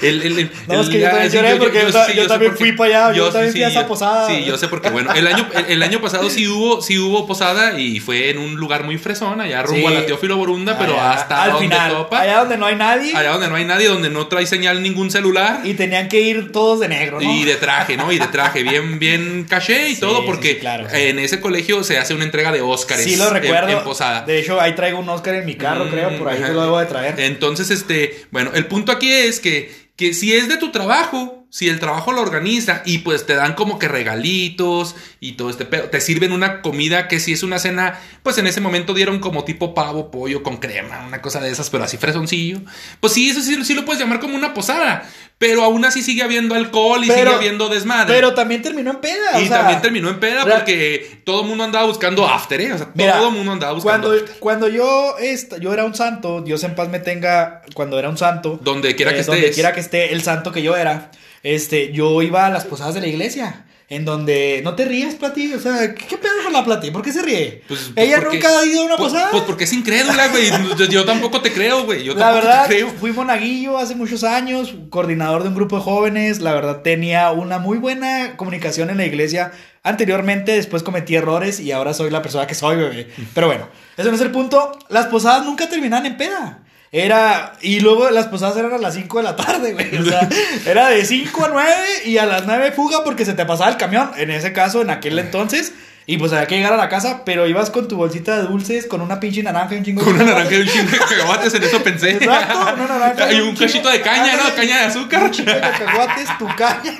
El, el- el- No, es que yo también lloré porque yo sí, yo sé también por qué. fui para allá, yo también fui a esa yo- posada. Sí, yo sé porque, bueno, el año, el, año pasado sí hubo, sí hubo posada y fue en un lugar muy fresón, allá rumbo a la Teófilo Borunda, pero Allá, hasta al donde final, topa. allá donde no hay nadie allá donde no hay nadie, donde no trae señal ningún celular. y tenían que ir todos de negro, ¿no? Y de traje, ¿no? Y de traje, bien, bien caché y Sí, todo, porque sí, claro, en ese colegio se hace una entrega de Óscares. Sí lo en- recuerdo. En, posada. De hecho, ahí traigo un Oscar en mi carro, Mm, creo, por ahí ajá. te lo debo de traer. Entonces, este, bueno, el punto aquí es que, que si es de tu trabajo, si el trabajo lo organiza y pues te dan como que regalitos y todo este pedo, te sirven una comida que si es una cena, pues en ese momento dieron como tipo pavo, pollo con crema, una cosa de esas, pero así fresoncillo. Pues sí, eso sí, sí lo puedes llamar como una posada, pero aún así sigue habiendo alcohol y Pero- sigue habiendo desmadre. Pero también terminó en peda. y o sea, también terminó en peda porque todo el mundo andaba buscando after, ¿eh? O sea, Mira, todo el mundo andaba buscando Cuando, after. cuando yo, esta- yo era un santo, Dios en paz me tenga, cuando era un santo. Donde quiera que eh, Donde quiera que esté el santo que yo era, este, yo iba a las posadas de la iglesia. En donde, no te rías, Plati, o sea, ¿qué, qué pedo con la Plati? ¿Por qué se ríe? Pues- pues Ella porque- nunca ha ido a una pues, posada. Pues porque es incrédula, güey. Yo, tampoco te creo, güey. Yo la verdad, te creo. fui monaguillo hace muchos años, coordinador de un grupo de jóvenes. La verdad, tenía una muy buena comunicación en la iglesia. Anteriormente, después cometí errores y ahora soy la persona que soy, bebé. Pero bueno, eso no es el punto. Las posadas nunca terminan en peda. Era. Y luego las posadas eran a las 5 de la tarde, güey. O sea, era de 5 a 9 y a las 9 fuga porque se te pasaba el camión. En ese caso, en aquel entonces. Y pues había que llegar a la casa, pero ibas con tu bolsita de dulces, con una pinche naranja y un chingo de Con una naranja y un chingo de cacahuates, en eso pensé. Exacto, una naranja. Y un cachito de caña, ¿no? Caña de azúcar. Un chingo de cacahuates, tu caña.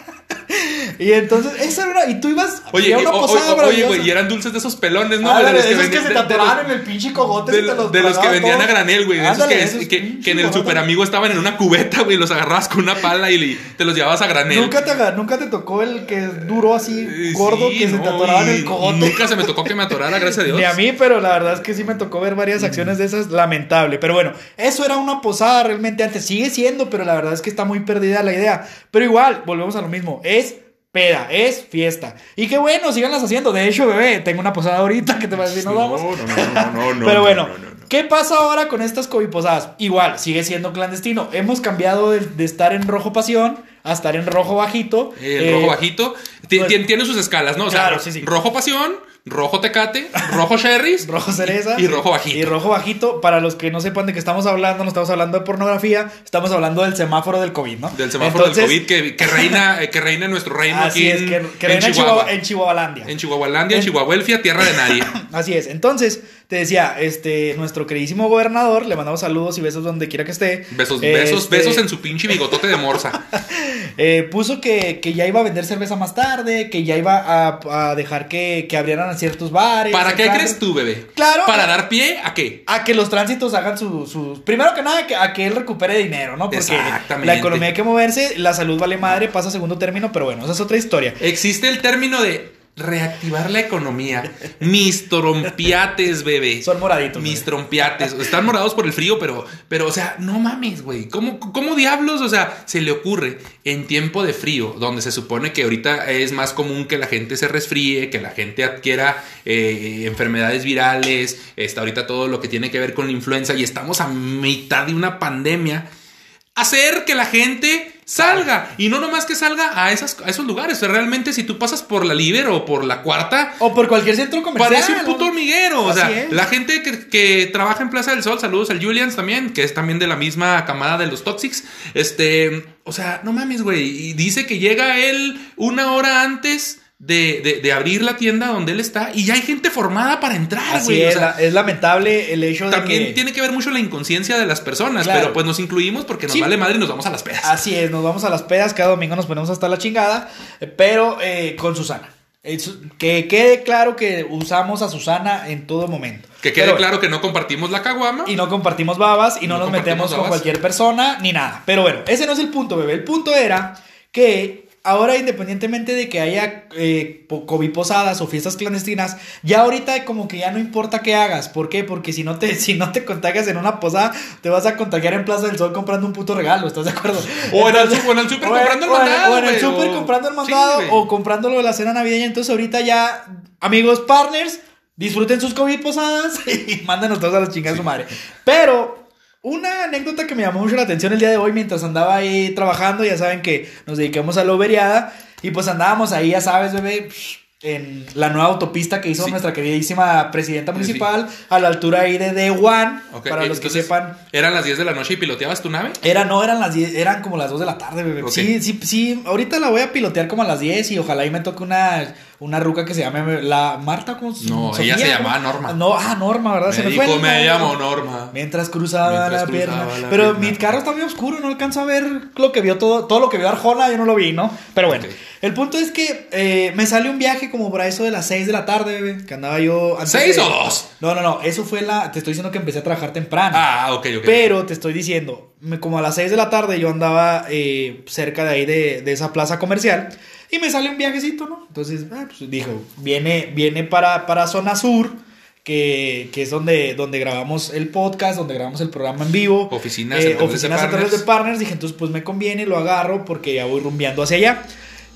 Y entonces, esa era una. Y tú ibas. Oye, a una o- posada o- oye, güey, y eran dulces de esos pelones, ¿no? Ándale, de los que vendían- se de los- atoraban en el pinche cogote. de, los de los que vendían a granel, güey. de esos que, esos que, que en el super amigo estaban en una cubeta, güey. Los agarrabas con una pala y le- te los llevabas a granel. ¿Nunca te, nunca te tocó el que duró así, Eh, gordo, sí, que se te no, atoraba en el cogote? Nunca se me tocó que me atorara, gracias a Dios. Ni a mí, pero la verdad es que sí me tocó ver varias acciones de esas, lamentable. Pero bueno, eso era una posada realmente antes, sigue siendo, pero la verdad es que está muy perdida la idea. Pero igual, volvemos a lo mismo, es peda, es fiesta. Y qué bueno, síganlas haciendo. De hecho, bebé, tengo una posada ahorita que te va a decir, nos vamos. No, no, no, no, no, no, Pero bueno, no, no, no. ¿qué pasa ahora con estas COVID posadas? Igual, sigue siendo clandestino. Hemos cambiado de, de estar en rojo pasión a estar en rojo bajito. El Eh, rojo bajito ti- pues- ti- tiene sus escalas, ¿no? O sea, sí, sí. rojo pasión, rojo tecate, rojo cherries, rojo cereza y, y rojo bajito. Y rojo bajito, para los que no sepan de qué estamos hablando, no estamos hablando de pornografía, estamos hablando del semáforo del COVID, ¿no? Del semáforo Entonces, del COVID que, que reina, eh, que reina en nuestro reino Así aquí es, en, que, que en reina en Chihuahua. En Chihuahualandia. En Chihuahualandia, En- Chihuahuelfia, tierra de nadie. Así es. Entonces, te decía, este, nuestro queridísimo gobernador, le mandamos saludos y besos donde quiera que esté. Besos, besos, Este, besos en su pinche bigotote de morsa. eh, puso que, que ya iba a vender cerveza más tarde, que ya iba a, a dejar que, que abrieran ciertos bares. ¿Para qué crees tú, bebé? Claro. ¿Para dar pie a qué? A que los tránsitos hagan sus... Su, primero que nada, que, a que él recupere dinero, ¿no? Porque Exactamente. la economía hay que moverse, la salud vale madre, pasa a segundo término, pero bueno, esa es otra historia. Existe el término de reactivar la economía. Mis trompiates, bebé. Son moraditos. Mis trompiates. Están morados por el frío, pero, pero o sea, no mames, güey. ¿Cómo, ¿Cómo diablos, o sea, se le ocurre en tiempo de frío, donde se supone que ahorita es más común que la gente se resfríe, que la gente adquiera eh, enfermedades virales, está ahorita todo lo que tiene que ver con la influenza y estamos a mitad de una pandemia? Hacer que la gente salga y no nomás que salga a, esas, a esos lugares. O sea, realmente, si tú pasas por la Liber o por la Cuarta, O por cualquier centro comercial. Parece un puto hormiguero. O sea, la gente que, que trabaja en Plaza del Sol, saludos al Julians también, que es también de la misma camada de los Toxics. Este, o sea, no mames, güey. Y dice que llega él una hora antes de, de- de abrir la tienda donde él está y ya hay gente formada para entrar, Así güey. O es, sea, es lamentable el hecho de también que... tiene que ver mucho la inconsciencia de las personas, Claro. pero pues nos incluimos porque nos Sí. vale madre y nos vamos a las pedas. Así es, nos vamos a las pedas, cada domingo nos ponemos hasta la chingada, pero eh, con Susana. Su- que quede claro que usamos a Susana en todo momento. que quede Pero, claro que no compartimos la caguama. Y no compartimos babas y no, No nos metemos con cualquier persona ni nada. Pero bueno, ese no es el punto, bebé. El punto era que ahora, independientemente de que haya eh, COVID posadas o fiestas clandestinas, ya ahorita como que ya no importa qué hagas. ¿Por qué? Porque si no te, si no te contagias en una posada, te vas a contagiar en Plaza del Sol comprando un puto regalo. ¿Estás de acuerdo? O en el Entonces- su- o en el súper o en- comprando el mandado, O en el o- comprando el Sí, mandado güey. o comprando lo de la cena navideña. Entonces ahorita ya, amigos, partners, disfruten sus COVID posadas y mándenos todos a la chingada de su madre. Pero una anécdota que me llamó mucho la atención el día de hoy mientras andaba ahí trabajando, ya saben que nos dedicamos a la overiada y pues andábamos ahí, ya sabes, bebé, en la nueva autopista que hizo Sí. nuestra queridísima presidenta Sí. municipal a la altura ahí de The One, Ok, para los que sepan. Eran las 10 de la noche y piloteabas tu nave. Era, no, eran las 10, eran como las 2 de la tarde, bebé. Sí, sí, sí, ahorita la voy a pilotear como a las 10 y ojalá y me toque una, una ruca que se llame la Marta con No, ella se llamaba Norma. No, ah, Norma, ¿verdad? se Me me fue dijo, me llamo Norma. Mientras cruzaba Mientras la cruzaba pierna. la Pero mi carro está muy oscuro, no alcanzo a ver lo que vio todo, todo lo que vio Arjona, yo no lo vi, ¿no? Pero bueno. El punto es que eh, me sale un viaje como por eso de las 6 de la tarde, bebé, que andaba yo antes ¿Seis de- o dos? No, no, no, eso fue la, te estoy diciendo que empecé a trabajar temprano. Ah, ok, ok. Pero te estoy diciendo, me- como a las 6 de la tarde yo andaba eh, cerca de ahí de, de esa plaza comercial y me sale un viajecito, ¿no? Entonces, ah, pues, dijo, viene, viene para, para Zona Sur, que, que es donde, donde grabamos el podcast, donde grabamos el programa en vivo. Oficinas eh, de oficinas centrales partners. de partners. Dije, entonces pues me conviene, lo agarro porque ya voy rumbeando hacia allá.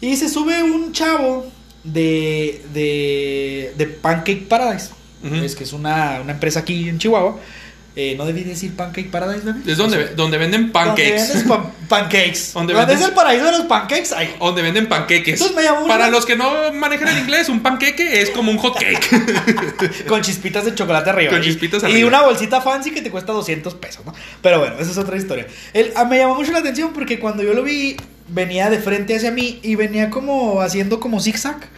Y se sube un chavo de, de, de Pancake Paradise. Es que es una, una empresa aquí en Chihuahua. Eh, no debí decir Pancake Paradise, bebé. Es donde, donde venden Donde pancakes. vendes pan- pancakes. Donde Donde, es vendes- el paraíso de los pancakes. Ay, Donde venden panqueques. Para los que no manejan el inglés, un panqueque es como un hot cake. con chispitas de chocolate arriba. Con Y- chispitas y, arriba. una bolsita fancy que te cuesta 200 pesos, ¿no? Pero bueno, esa es otra historia. Él, ah, me llamó mucho la atención porque cuando yo lo vi, venía de frente hacia mí y venía como haciendo como zigzag.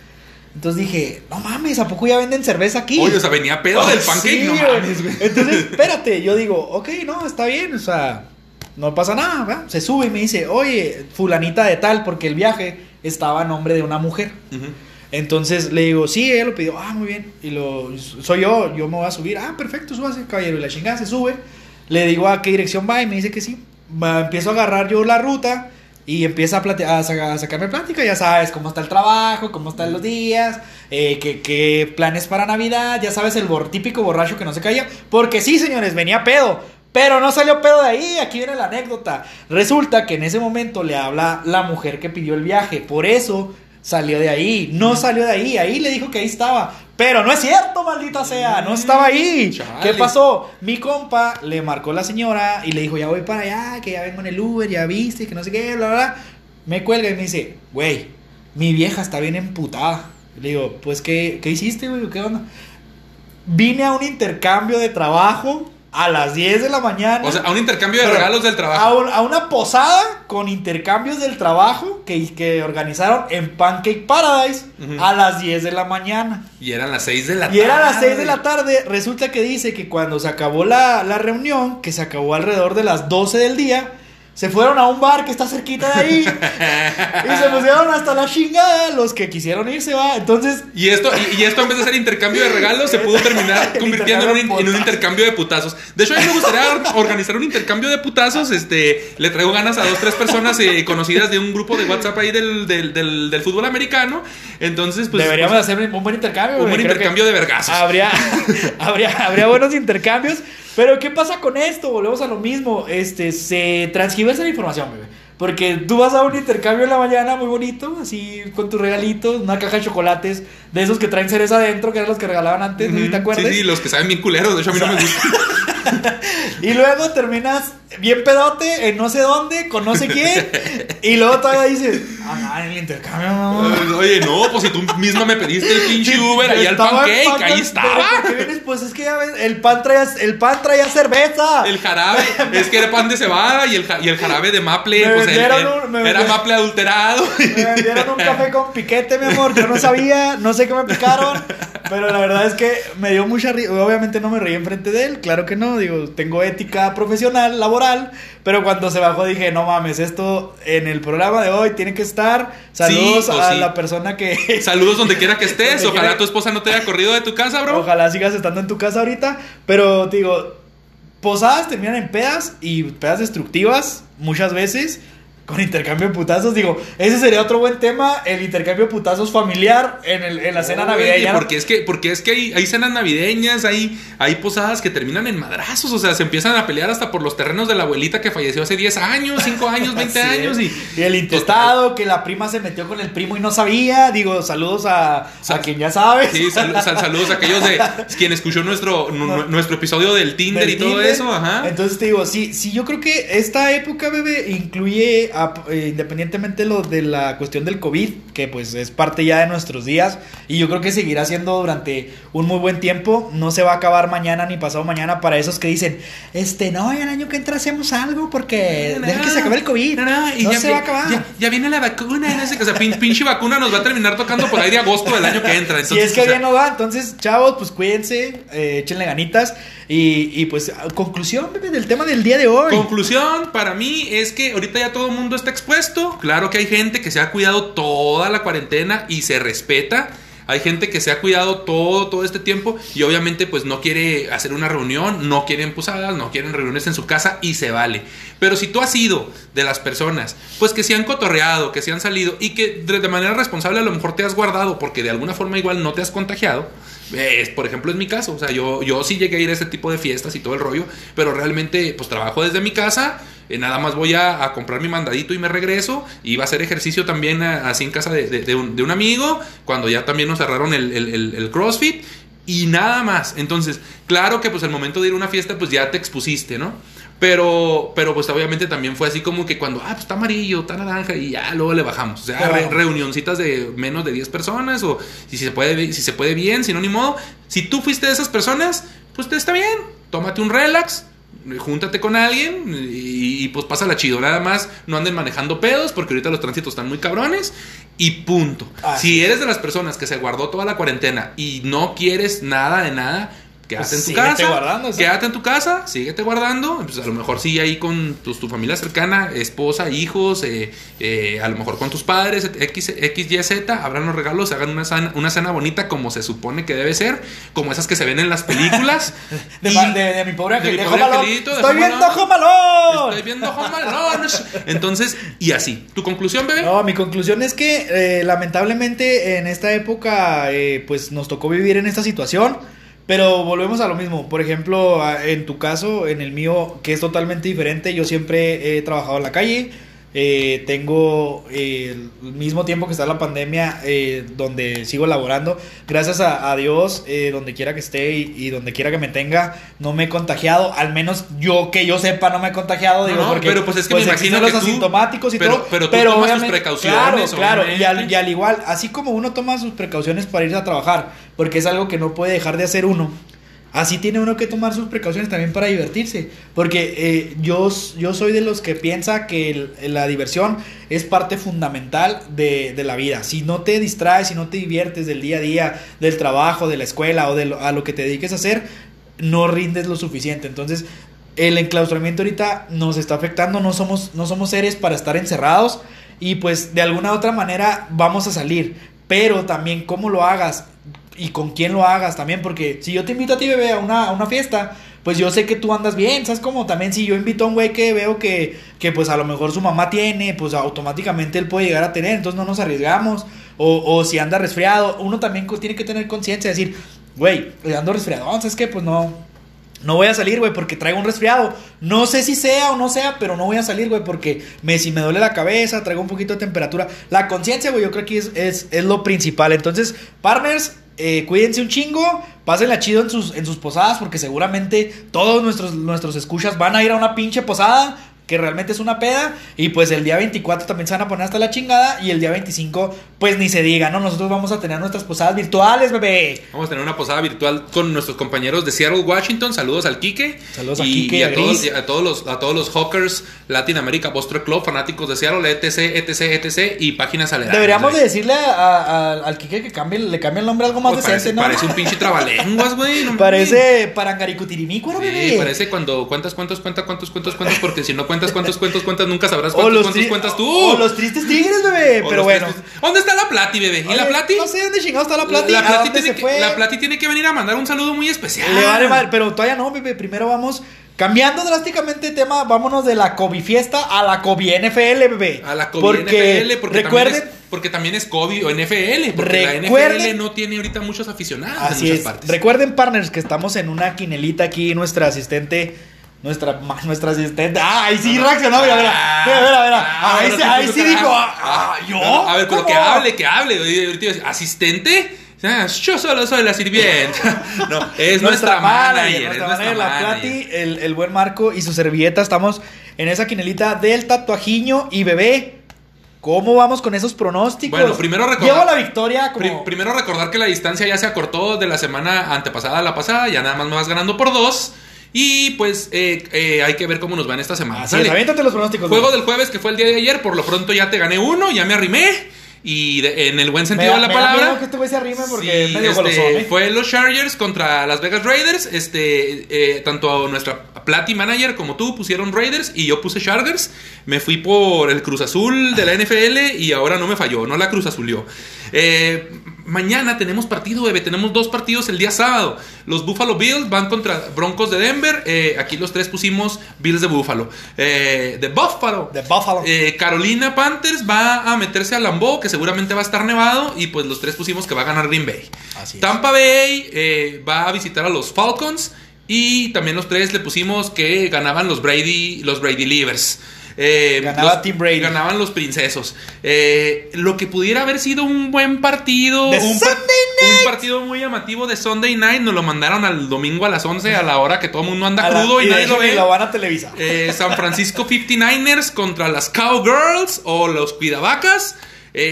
Entonces dije, no mames, ¿a poco ya venden cerveza aquí? Oye, o sea, venía pedo del Oh, pancake, sí, no mames, güey. Entonces, espérate, yo digo, ok, no, está bien, o sea, no pasa nada, ¿verdad? Se sube y me dice, oye, fulanita de tal, porque el viaje estaba a nombre de una mujer. Ujú. Entonces le digo, sí, ella lo pidió, ah, muy bien. Y lo, soy yo, yo me voy a subir, ah, perfecto, súbase, caballero. Y la chingada se sube. Le digo a qué dirección va y me dice que sí. Empiezo a agarrar yo la ruta y empieza a, a, a sacarme plática, ya sabes, cómo está el trabajo, cómo están los días, eh, qué, qué planes para Navidad, ya sabes, el bor- típico borracho que no se calla. Porque sí, señores, venía pedo. Pero no salió pedo de ahí, aquí viene la anécdota. Resulta que en ese momento le habla la mujer que pidió el viaje, por eso salió de ahí. No salió de ahí, ahí le dijo que ahí estaba. Pero no es cierto, maldita sea, no estaba ahí. Chale. ¿Qué pasó? Mi compa le marcó la señora y le dijo, ya voy para allá, que ya vengo en el Uber, ya viste, que no sé qué, bla, bla. bla. Me cuelga y me dice, güey, mi vieja está bien emputada. Le digo, pues, ¿qué, qué hiciste, güey? ¿Qué onda? Vine a un intercambio de trabajo a las 10 de la mañana. O sea, a un intercambio de regalos del A, trabajo. un- a una posada con intercambios del trabajo que, que organizaron en Pancake Paradise a las 10 de la mañana. Y eran las 6 de la tarde. Y era a las 6 de la tarde. Resulta que dice que cuando se acabó la, la reunión, que se acabó alrededor de las 12 del día, se fueron a un bar que está cerquita de ahí. y se pusieron hasta la chingada. Los que quisieron irse, va. Entonces, Y esto, y, y esto en vez de ser intercambio de regalos, se pudo terminar convirtiendo en un, intercambio de en un putazos. intercambio de putazos. De hecho, a mí me gustaría or- organizar un intercambio de putazos. Este, le traigo ganas a dos, tres personas eh, conocidas de un grupo de WhatsApp ahí del, del, del, del fútbol americano. Entonces, pues. deberíamos pues, hacer un buen intercambio. un buen intercambio de vergazos. Habría, habría, habría buenos intercambios. Pero, ¿qué pasa con esto? Volvemos a lo mismo. Este, se transgiversa la información, bebé. Porque tú vas a un intercambio en la mañana muy bonito, así con tus regalitos, una caja de chocolates, de esos que traen cereza adentro, que eran los que regalaban antes, sé si te acuerdas. Sí, sí, los que saben bien culeros. De hecho, a mí no me gusta. Y luego terminas bien pedote en no sé dónde, con no sé quién. y luego todavía dices, ah, en el intercambio, no. Oye, no, pues si tú misma me pediste el pinche Uber ahí al pancake, pan, ahí estaba. ¿por qué vienes? Pues es que ya ves, el pan traía, el pan traía cerveza. El jarabe, es que era pan de cebada y el, y el jarabe de maple, Me pues el- el- un- me era maple adulterado. Me vendieron un café con piquete, mi amor. Yo no sabía, no sé qué me picaron. Pero la verdad es que me dio mucha risa. Obviamente no me reí enfrente de él, claro que no. Digo, tengo ética profesional, laboral. Pero cuando se bajó dije, no mames, esto en el programa de hoy tiene que estar. Saludos Sí, a sí. la persona que. Saludos donde quiera que estés. Donde Ojalá quiera- tu esposa no te haya corrido de tu casa, bro. Ojalá sigas estando en tu casa ahorita. Pero digo, posadas terminan en pedas y pedas destructivas muchas veces. Con intercambio de putazos, digo, ese sería otro buen tema, el intercambio de putazos familiar en, el- en la cena navideña. Porque es que, porque es que hay, hay cenas navideñas, hay, hay posadas que terminan en madrazos, o sea, se empiezan a pelear hasta por los terrenos de la abuelita que falleció hace 10 años, 5 años, 20 Así años. Y, el intestado, que la prima se metió con el primo y no sabía. Digo, saludos a, a quien ya sabe. Sí, sal- sal- saludos a aquellos de quien escuchó nuestro, nuestro episodio del Tinder del y todo eso, ajá. Entonces te digo, sí, sí, yo creo que esta época, bebé, incluye, independientemente lo de la cuestión del COVID, que pues es parte ya de nuestros días, y yo creo que seguirá siendo durante un muy buen tiempo, no se va a acabar mañana ni pasado mañana para esos que dicen, este, no, el año que entra hacemos algo porque deja que se acabe el COVID, No, no, no, y ya, se va a acabar. Ya, ya viene la vacuna, y no sé qué, o sea, pin- pinche vacuna nos va a terminar tocando por ahí de agosto del año que entra. Entonces, es que o sea, bien no va, entonces, chavos, pues cuídense, eh, échenle ganitas. Y, pues, conclusión, bebé, del tema del día de hoy. Conclusión para mí es que ahorita ya todo el mundo está expuesto. Claro que hay gente que se ha cuidado toda la cuarentena y se respeta. Hay gente que se ha cuidado todo, todo este tiempo y obviamente pues no quiere hacer una reunión, no quieren posadas, no quieren reuniones en su casa y se vale. Pero si tú has sido de las personas pues que se han cotorreado, que se han salido y que de manera responsable a lo mejor te has guardado porque de alguna forma igual no te has contagiado, es, por ejemplo, es mi caso. O sea, yo, yo sí llegué a ir a ese tipo de fiestas y todo el rollo, pero realmente, pues trabajo desde mi casa. eh, nada más voy a, comprar mi mandadito y me regreso. Iba a hacer ejercicio también así en casa de, un, amigo, cuando ya también nos cerraron el- el CrossFit. Y nada más. Entonces, claro que pues el momento de ir a una fiesta, pues ya te expusiste, ¿no? Pero, pero pues obviamente también fue así como que cuando, ah, pues está amarillo, está naranja y ya luego le bajamos. O sea, Claro. re- reunioncitas de menos de 10 personas o si se puede, si se puede bien, si no, ni modo. Si tú fuiste de esas personas, pues te está bien. Tómate un relax, júntate con alguien y, y, pues pásala chido. Nada más no anden manejando pedos porque ahorita los tránsitos están muy cabrones y punto. Así si eres de las personas que se guardó toda la cuarentena y no quieres nada de nada, quédate Pues en tu síguete casa. guardando, sí. Quédate en tu casa, síguete guardando. Pues a lo mejor sí ahí con tus- tu familia cercana, esposa, hijos, eh, eh, a lo mejor con tus padres, X, X, Y, Z, abran los regalos, hagan una cena, una cena bonita como se supone que debe ser, como esas que se ven en las películas. De, Y- ma- de- de mi pobre de mi pobre angelito, de Estoy viendo Alone. Estoy viendo Home Alone. Entonces, y así. ¿Tu conclusión, bebé? No, mi conclusión es que eh, lamentablemente en esta época pues nos tocó vivir en esta situación, pero volvemos a lo mismo. Por ejemplo, en tu caso, en el mío, que es totalmente diferente, yo siempre he trabajado en la calle, eh, tengo eh, el mismo tiempo que está la pandemia eh, donde sigo laborando. Gracias a, a Dios, eh, donde quiera que esté y, y donde quiera que me tenga, no me he contagiado. Al menos yo que yo sepa, no me he contagiado. No, Digo, no, porque pero pues es que me imagino que los tú- asintomáticos y pero- todo. pero tú tomas tus precauciones, Claro, claro. Y al, y al igual, así como uno toma sus precauciones para irse a trabajar, porque es algo que no puede dejar de hacer uno. Así tiene uno que tomar sus precauciones también para divertirse. Porque eh, yo, yo soy de los que piensa que la diversión es parte fundamental de, de la vida. Si no te distraes, si no te diviertes del día a día, del trabajo, de la escuela o de a lo que te dediques a hacer, no rindes lo suficiente. Entonces, el enclaustramiento ahorita nos está afectando. No somos, no somos seres para estar encerrados. Y pues de alguna u otra manera vamos a salir. Pero también cómo lo hagas y con quién lo hagas también. Porque si yo te invito a ti, bebé, a una, a una fiesta, pues yo sé que tú andas bien. ¿Sabes cómo? También si yo invito a un güey que veo que, que pues a lo mejor su mamá tiene, pues automáticamente él puede llegar a tener. Entonces no nos arriesgamos. O, o si anda resfriado, uno también tiene que tener conciencia de decir, güey, ando resfriado. ¿Sabes qué? Pues no. No voy a salir, güey, porque traigo un resfriado. No sé si sea o no sea, pero no voy a salir, güey, porque me, si me duele la cabeza, traigo un poquito de temperatura. La conciencia, güey, yo creo que es, es, es lo principal. Entonces, partners, eh, cuídense un chingo, pásenla chido en sus, en sus posadas, porque seguramente todos nuestros, nuestros escuchas van a ir a una pinche posada. Que realmente es una peda. Y pues el día 24 también se van a poner hasta la chingada. Y el día 25, pues ni se diga, ¿no? Nosotros vamos a tener nuestras posadas virtuales, bebé. Vamos a tener una posada virtual con nuestros compañeros de Seattle, Washington. Saludos al Quique. Saludos a y, Quique y a, a todos, y a todos los a todos los Hawkers Latin America Boston Club, fanáticos de Seattle, etc, etc, etc y páginas aledañas. Deberíamos de güey. decirle a- a- al Kike que cambie, le cambie el nombre a algo más Pues decente, parece, ¿no? parece un pinche trabalenguas, güey. no. Parece parangaricutirimícuaro, Sí, bebé. parece cuando cuentas cuántos, cuenta cuántos, cuentos, cuentos, porque si no cuentas cuántos, cuentos, cuentas, nunca sabrás cuántos, tri- cuentas tú. o los tristes tigres, bebé. O Pero bueno. ¿Dónde está la Plati, bebé? ¿Y la Oye, Plati? No sé dónde chingado está la Plati. La ¿A Plati, tiene que, la Plati tiene que venir a mandar un saludo muy especial. Le vale madre, pero todavía no, bebé. Primero vamos cambiando drásticamente de tema. Vámonos de la COVID fiesta a la COVID NFL, bebé. A la COVID porque NFL, porque recuerden, también, es, porque también es COVID o NFL, porque Recuerden- la NFL no tiene ahorita muchos aficionados Así en muchas es. partes. Recuerden, partners, que estamos en una quinelita aquí. Nuestra asistente. Nuestra, nuestra asistente. Ah, ahí sí reaccionó. Mira, mira. Mira, mira, mira. Ah, Ahí, ahí sí dijo. Ah, ¿yo? No, a ver, pero que hable, que hable. ¿Asistente? Ah, Yo solo soy la sirvienta. No, es nuestra, manager. es nuestra nuestra manager, la manager. Plati, el, el buen Marco y su servilleta. Estamos en esa quinelita del tatuajiño y bebé. ¿Cómo vamos con esos pronósticos? Bueno, primero recordar- Llevo la victoria como... Pri- primero recordar que la distancia ya se acortó de la semana antepasada a la pasada, ya nada más me vas ganando por dos. Y pues eh, eh, hay que ver cómo nos van esta semana. Así aviéntate los pronósticos. Juego del jueves que fue el día de ayer, por lo pronto ya te gané uno, ya me arrimé. Y de- en el buen sentido de la me palabra. que este se arrime porque Sí, medio este, golosón, ¿eh? Fue los Chargers contra las Vegas Raiders. Este, eh, tanto nuestra Plati Manager como tú pusieron Raiders y yo puse Chargers. Me fui por el Cruz Azul de la NFL y ahora no me falló, no la Cruz Azulió. Eh, mañana tenemos partido, bebé. Tenemos dos partidos el día sábado. Los Buffalo Bills van contra Broncos de Denver. Eh, aquí los tres pusimos Bills de Buffalo. Eh, de Buffalo. De Buffalo. Eh, Carolina Panthers va a meterse a Lambeau, que seguramente va a estar nevado. Y pues los tres pusimos que va a ganar Green Bay. Así es. Tampa Bay eh, va a visitar a los Falcons. Y también los tres le pusimos que ganaban los Brady, los Brady Leavers. Eh, Ganaba los- Team Brady. Ganaban los princesos. Eh, lo que pudiera haber sido un buen partido. De un, Sunday night. un partido muy llamativo de Sunday Night. Nos lo mandaron al domingo a las 11 a la hora que todo el mundo anda A la- crudo y, nadie lo ve. lo van a televisar. Eh, San Francisco 59ers contra las Cowgirls o los Cuidavacas.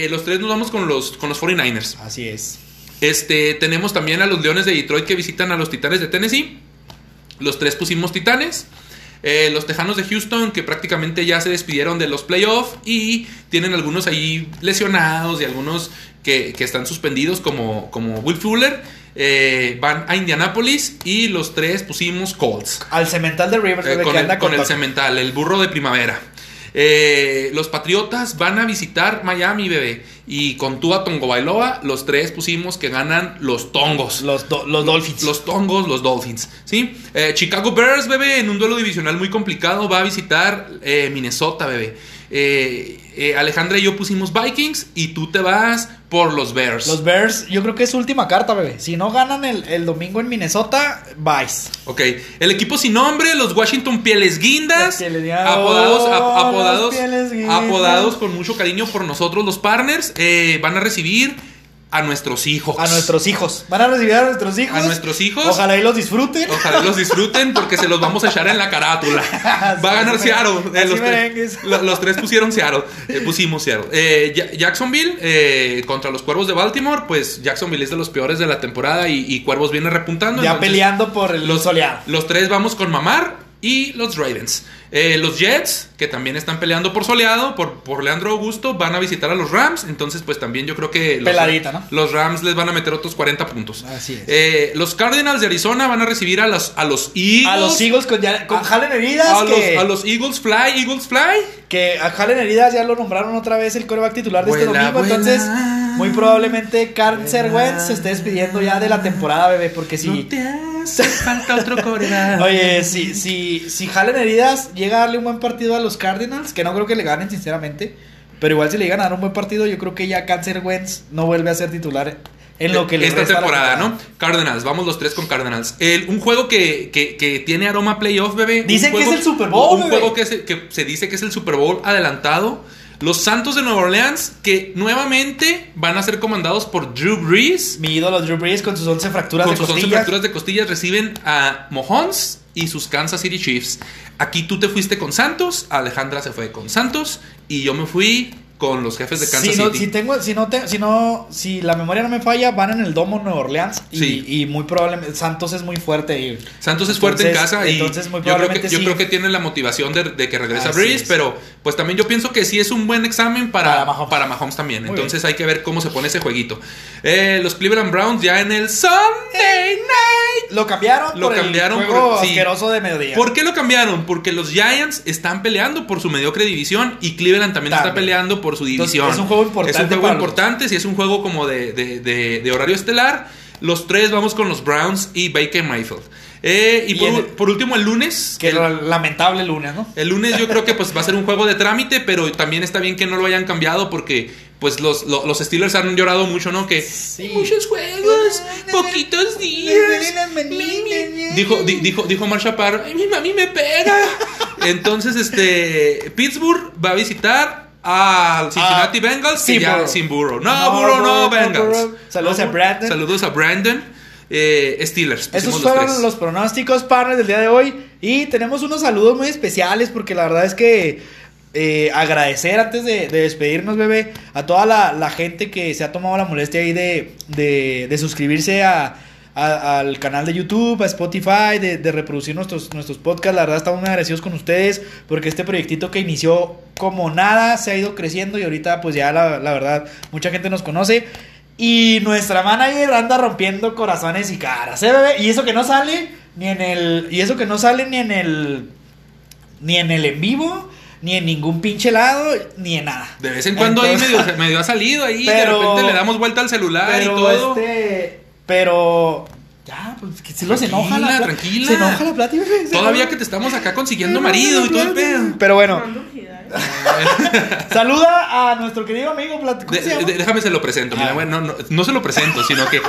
Los tres nos vamos con los, con los 49ers. Así es. Este, tenemos también a los Leones de Detroit que visitan a los Titanes de Tennessee. Los tres pusimos Titanes. Eh, los Tejanos de Houston que prácticamente ya se despidieron de los playoffs y tienen algunos ahí lesionados y algunos que, que están suspendidos como, como Will Fuller. Eh, van a Indianapolis y los tres pusimos Colts. Al cemental de Rivers, Eh, con el, anda con con el todo. cemental, el burro de primavera. Eh, los Patriotas van a visitar Miami, bebé. Y con Tua Tongo Bailoa, los tres pusimos que ganan los Tongos. Los, do- los Dolphins. Los Tongos, los Dolphins. ¿sí? Eh, Chicago Bears, bebé, en un duelo divisional muy complicado, va a visitar eh, Minnesota, bebé. Eh, eh, Alejandra y yo pusimos Vikings y tú te vas por los Bears. Los Bears, yo creo que es su última carta, bebé. Si no ganan el, el domingo en Minnesota, vais. Ok, el equipo sin nombre, los Washington Pieles Guindas, Pieles apodados, Oh, ap- apodados, las Pieles Guindas. apodados con mucho cariño por nosotros los partners, eh, van a recibir a nuestros hijos. A nuestros hijos. Van a recibir a nuestros hijos. A nuestros hijos. Ojalá y los disfruten. Ojalá los disfruten porque se los vamos a echar en la carátula. Va a ganar Seattle. Eh, los, tres, los tres pusieron Seattle. Eh, pusimos Seattle. Eh, Ja- Jacksonville eh, contra los Cuervos de Baltimore. Pues Jacksonville es de los peores de la temporada y, y Cuervos viene repuntando. Ya entonces, peleando por el los, soleado. los tres vamos con Mamar y los Ravens. Eh, los Jets, que también están peleando por soleado, por, por Leandro Augusto, van a visitar a los Rams. Entonces, pues también yo creo que los, Peladita, ¿no? los Rams les van a meter otros 40 puntos. Así es. Eh, los Cardinals de Arizona van a recibir a los, a los Eagles. A los Eagles con, ya, con A- Jalen Heridas. a los, que, a los Eagles Fly, Eagles Fly. que a Jalen Heridas ya lo nombraron otra vez el coreback titular de este domingo. Entonces, muy probablemente Vuela. Wentz se esté despidiendo ya de la temporada, bebé. Porque si. No te hace falta otro coreback. Oye, si, si, si Jalen Heridas llega a darle un buen partido a los Cardinals, que no creo que le ganen, sinceramente. Pero igual si le llegan a dar un buen partido, yo creo que ya Cancer Wentz no vuelve a ser titular en lo que le Esta resta la temporada, ¿no? Cardinals, vamos los tres con Cardinals. El- un juego que, que- que tiene aroma playoff, bebé. Dicen que es el Super Bowl, Un bebé. juego que se dice que es el Super Bowl adelantado. Los Santos de Nueva Orleans, que nuevamente van a ser comandados por Drew Brees. Mi ídolo Drew Brees con sus 11 fracturas Con de sus 11 costillas. fracturas de costillas reciben a Mahomes y sus Kansas City Chiefs. Aquí tú te fuiste con Santos, Alejandra se fue con Santos y yo me fui con los jefes de Kansas si no, City. si tengo, si no, te- si no, si la memoria no me falla, van en el domo Nueva Orleans y, Sí. y muy probablemente Santos es muy fuerte. y- Santos es fuerte en casa y entonces muy yo, creo que, probablemente yo sí. creo que tiene la motivación de, de que regresa Así Breeze, es. pero pues también yo pienso que sí es un buen examen para, Para para, Mahomes. Mahomes. también. Muy Entonces hay que ver cómo se pone ese jueguito. Eh, los Cleveland Browns ya en el Sunday Night. Lo cambiaron Lo por cambiaron el juego por- sí. asqueroso de mediodía. ¿Por qué lo cambiaron? Porque los Giants están peleando por su mediocre división y Cleveland también, está También. peleando por su Entonces, división. es un juego importante Es un juego importante, si es un juego como de, de- de- de horario estelar. Los tres vamos con los Browns y Baker Mayfield. Eh, y Y por, en el- por último, el lunes. Que el, lamentable lunes, ¿no? el lunes yo creo que pues va a ser un juego de trámite, pero también está bien que no lo hayan cambiado porque pues los, lo- los Steelers han llorado mucho, ¿no? Que Sí. muchos juegos, poquitos días. Dijo, di- dijo, dijo Marsha Parr, "Ay, mi mami me pega. Entonces, este, Pittsburgh va a visitar a Cincinnati Ah, Bengals sin que ya- Burrow. sin Burrow. No, No, Burrow, no, Bengals. Burrow. Saludos No, a Brandon. Saludos a Brandon. Eh, Steelers. Esos fueron los pronósticos partners del día de hoy. Y tenemos unos saludos muy especiales porque la verdad es que eh, agradecer antes de, de despedirnos, bebé, a toda la, la gente que se ha tomado la molestia ahí de, de, de suscribirse a, a- al canal de YouTube, a Spotify, de, de reproducir nuestros, nuestros podcasts. La verdad estamos muy agradecidos con ustedes porque este proyectito que inició como nada se ha ido creciendo y ahorita pues ya la, la verdad mucha gente nos conoce. Y nuestra manager anda rompiendo corazones y caras, ¿eh, bebé? Y eso que no sale ni en el. Y eso que no sale ni en el. Ni en el en vivo, ni en ningún pinche lado, ni en nada. De vez en cuando Entonces- ahí medio, medio ha salido ahí, Pero- de repente le damos vuelta al celular y todo. este. Pero. Ya, pues que si lo se enoja la Tranquila. Se enoja la plática. Todavía que te estamos acá consiguiendo marido y todo el pedo. Pero bueno, ¿eh? saluda a nuestro querido amigo. déjame se lo presento. Mira, Ah. bueno, no, no se lo presento, sino que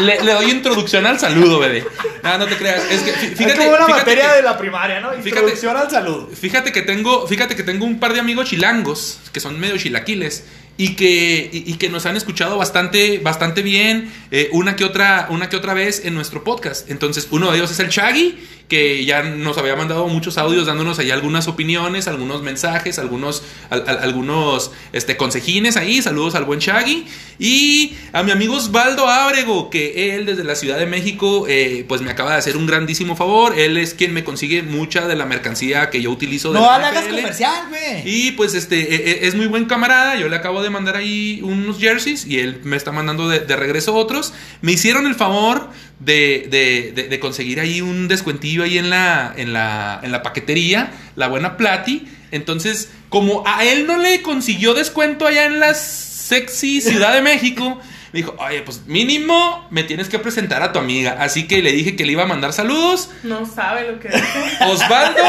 le, le doy introducción al saludo, bebé. Ah, no te creas. Es que fí- fíjate, es como una fíjate materia que- de la primaria, ¿no? fíjate- Introducción al saludo. Fíjate que tengo, fíjate que tengo un par de amigos chilangos que son medio chilaquiles y que, y, y que nos han escuchado bastante, bastante bien eh, una que otra, una que otra vez en nuestro podcast. Entonces, uno de ellos es el Chaggy, que ya nos había mandado muchos audios dándonos ahí algunas opiniones, algunos mensajes, algunos, al- al- algunos este, consejines ahí. Saludos al buen Chaggy. Y a mi amigo Osvaldo Ábrego, que él desde la Ciudad de México, eh, pues me acaba de hacer un grandísimo favor. Él es quien me consigue mucha de la mercancía que yo utilizo. de No la hagas comercial, güey. Y pues este e- e- es muy buen camarada. Yo le acabo de mandar ahí unos jerseys y él me está mandando de, de regreso otros. Me hicieron el favor de, de- conseguir ahí un descuentillo ahí en la, en la, en la paquetería, la buena Plati. Entonces, como a él no le consiguió descuento allá en la sexy Ciudad de México. Me dijo, oye, pues mínimo me tienes que presentar a tu amiga. Así que le dije que le iba a mandar saludos. No sabe lo que dice. Osvaldo,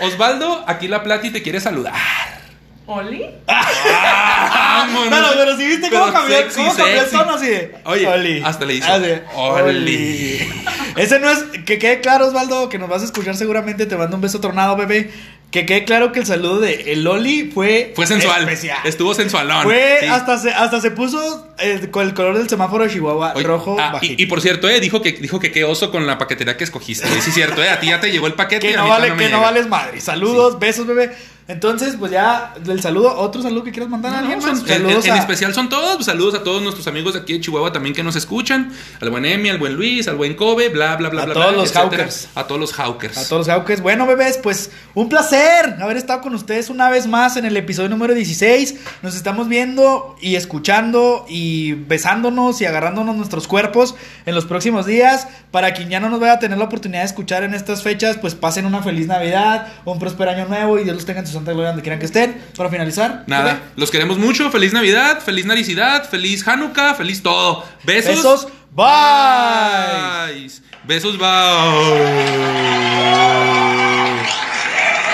Osvaldo, aquí la Plati te quiere saludar. ¿Oli? Vámonos. Pero, pero si viste cómo Pero cambió, sexy, cómo cambió el tono así de. Oye, Oli. hasta le hizo, Ah, Oli. Ese no es. Que quede claro, Osvaldo, que nos vas a escuchar seguramente. Te mando un beso tornado, bebé. Que quede claro que el saludo de el Oli fue. Fue sensual. Especial. Estuvo sensualón. Fue sí. hasta se, hasta se puso eh, con el color del semáforo de Chihuahua Oye, rojo ah, bajito. y, y por cierto, eh, dijo que dijo que qué oso con la paquetería que escogiste. Sí, es cierto, eh, a ti ya te llegó el paquete. y que a no mí vale, que no vales madre. Saludos, besos, bebé. Entonces, pues ya del saludo, otro saludo que quieras mandar a No, alguien son- más. en, Saludos en- en a- especial son todos. pues, Saludos a todos nuestros amigos de aquí de Chihuahua también que nos escuchan. Al buen Emi, al buen Luis, al buen Kobe, bla, bla, bla, A bla. todos bla, los etcétera. hawkers. A todos los hawkers. A todos los gauques. Bueno, bebés, pues un placer haber estado con ustedes una vez más en el episodio número 16. Nos estamos viendo y escuchando y besándonos y agarrándonos nuestros cuerpos en los próximos días. Para quien ya no nos vaya a tener la oportunidad de escuchar en estas fechas, pues pasen una feliz Navidad, un próspero año nuevo y Dios los tenga en su santa gloria donde quieran que estén. Para finalizar, Nada, los queremos mucho. Feliz Navidad, feliz Naricidad, feliz Hanukkah, feliz todo. Besos. Besos. Bye. Besos, bye.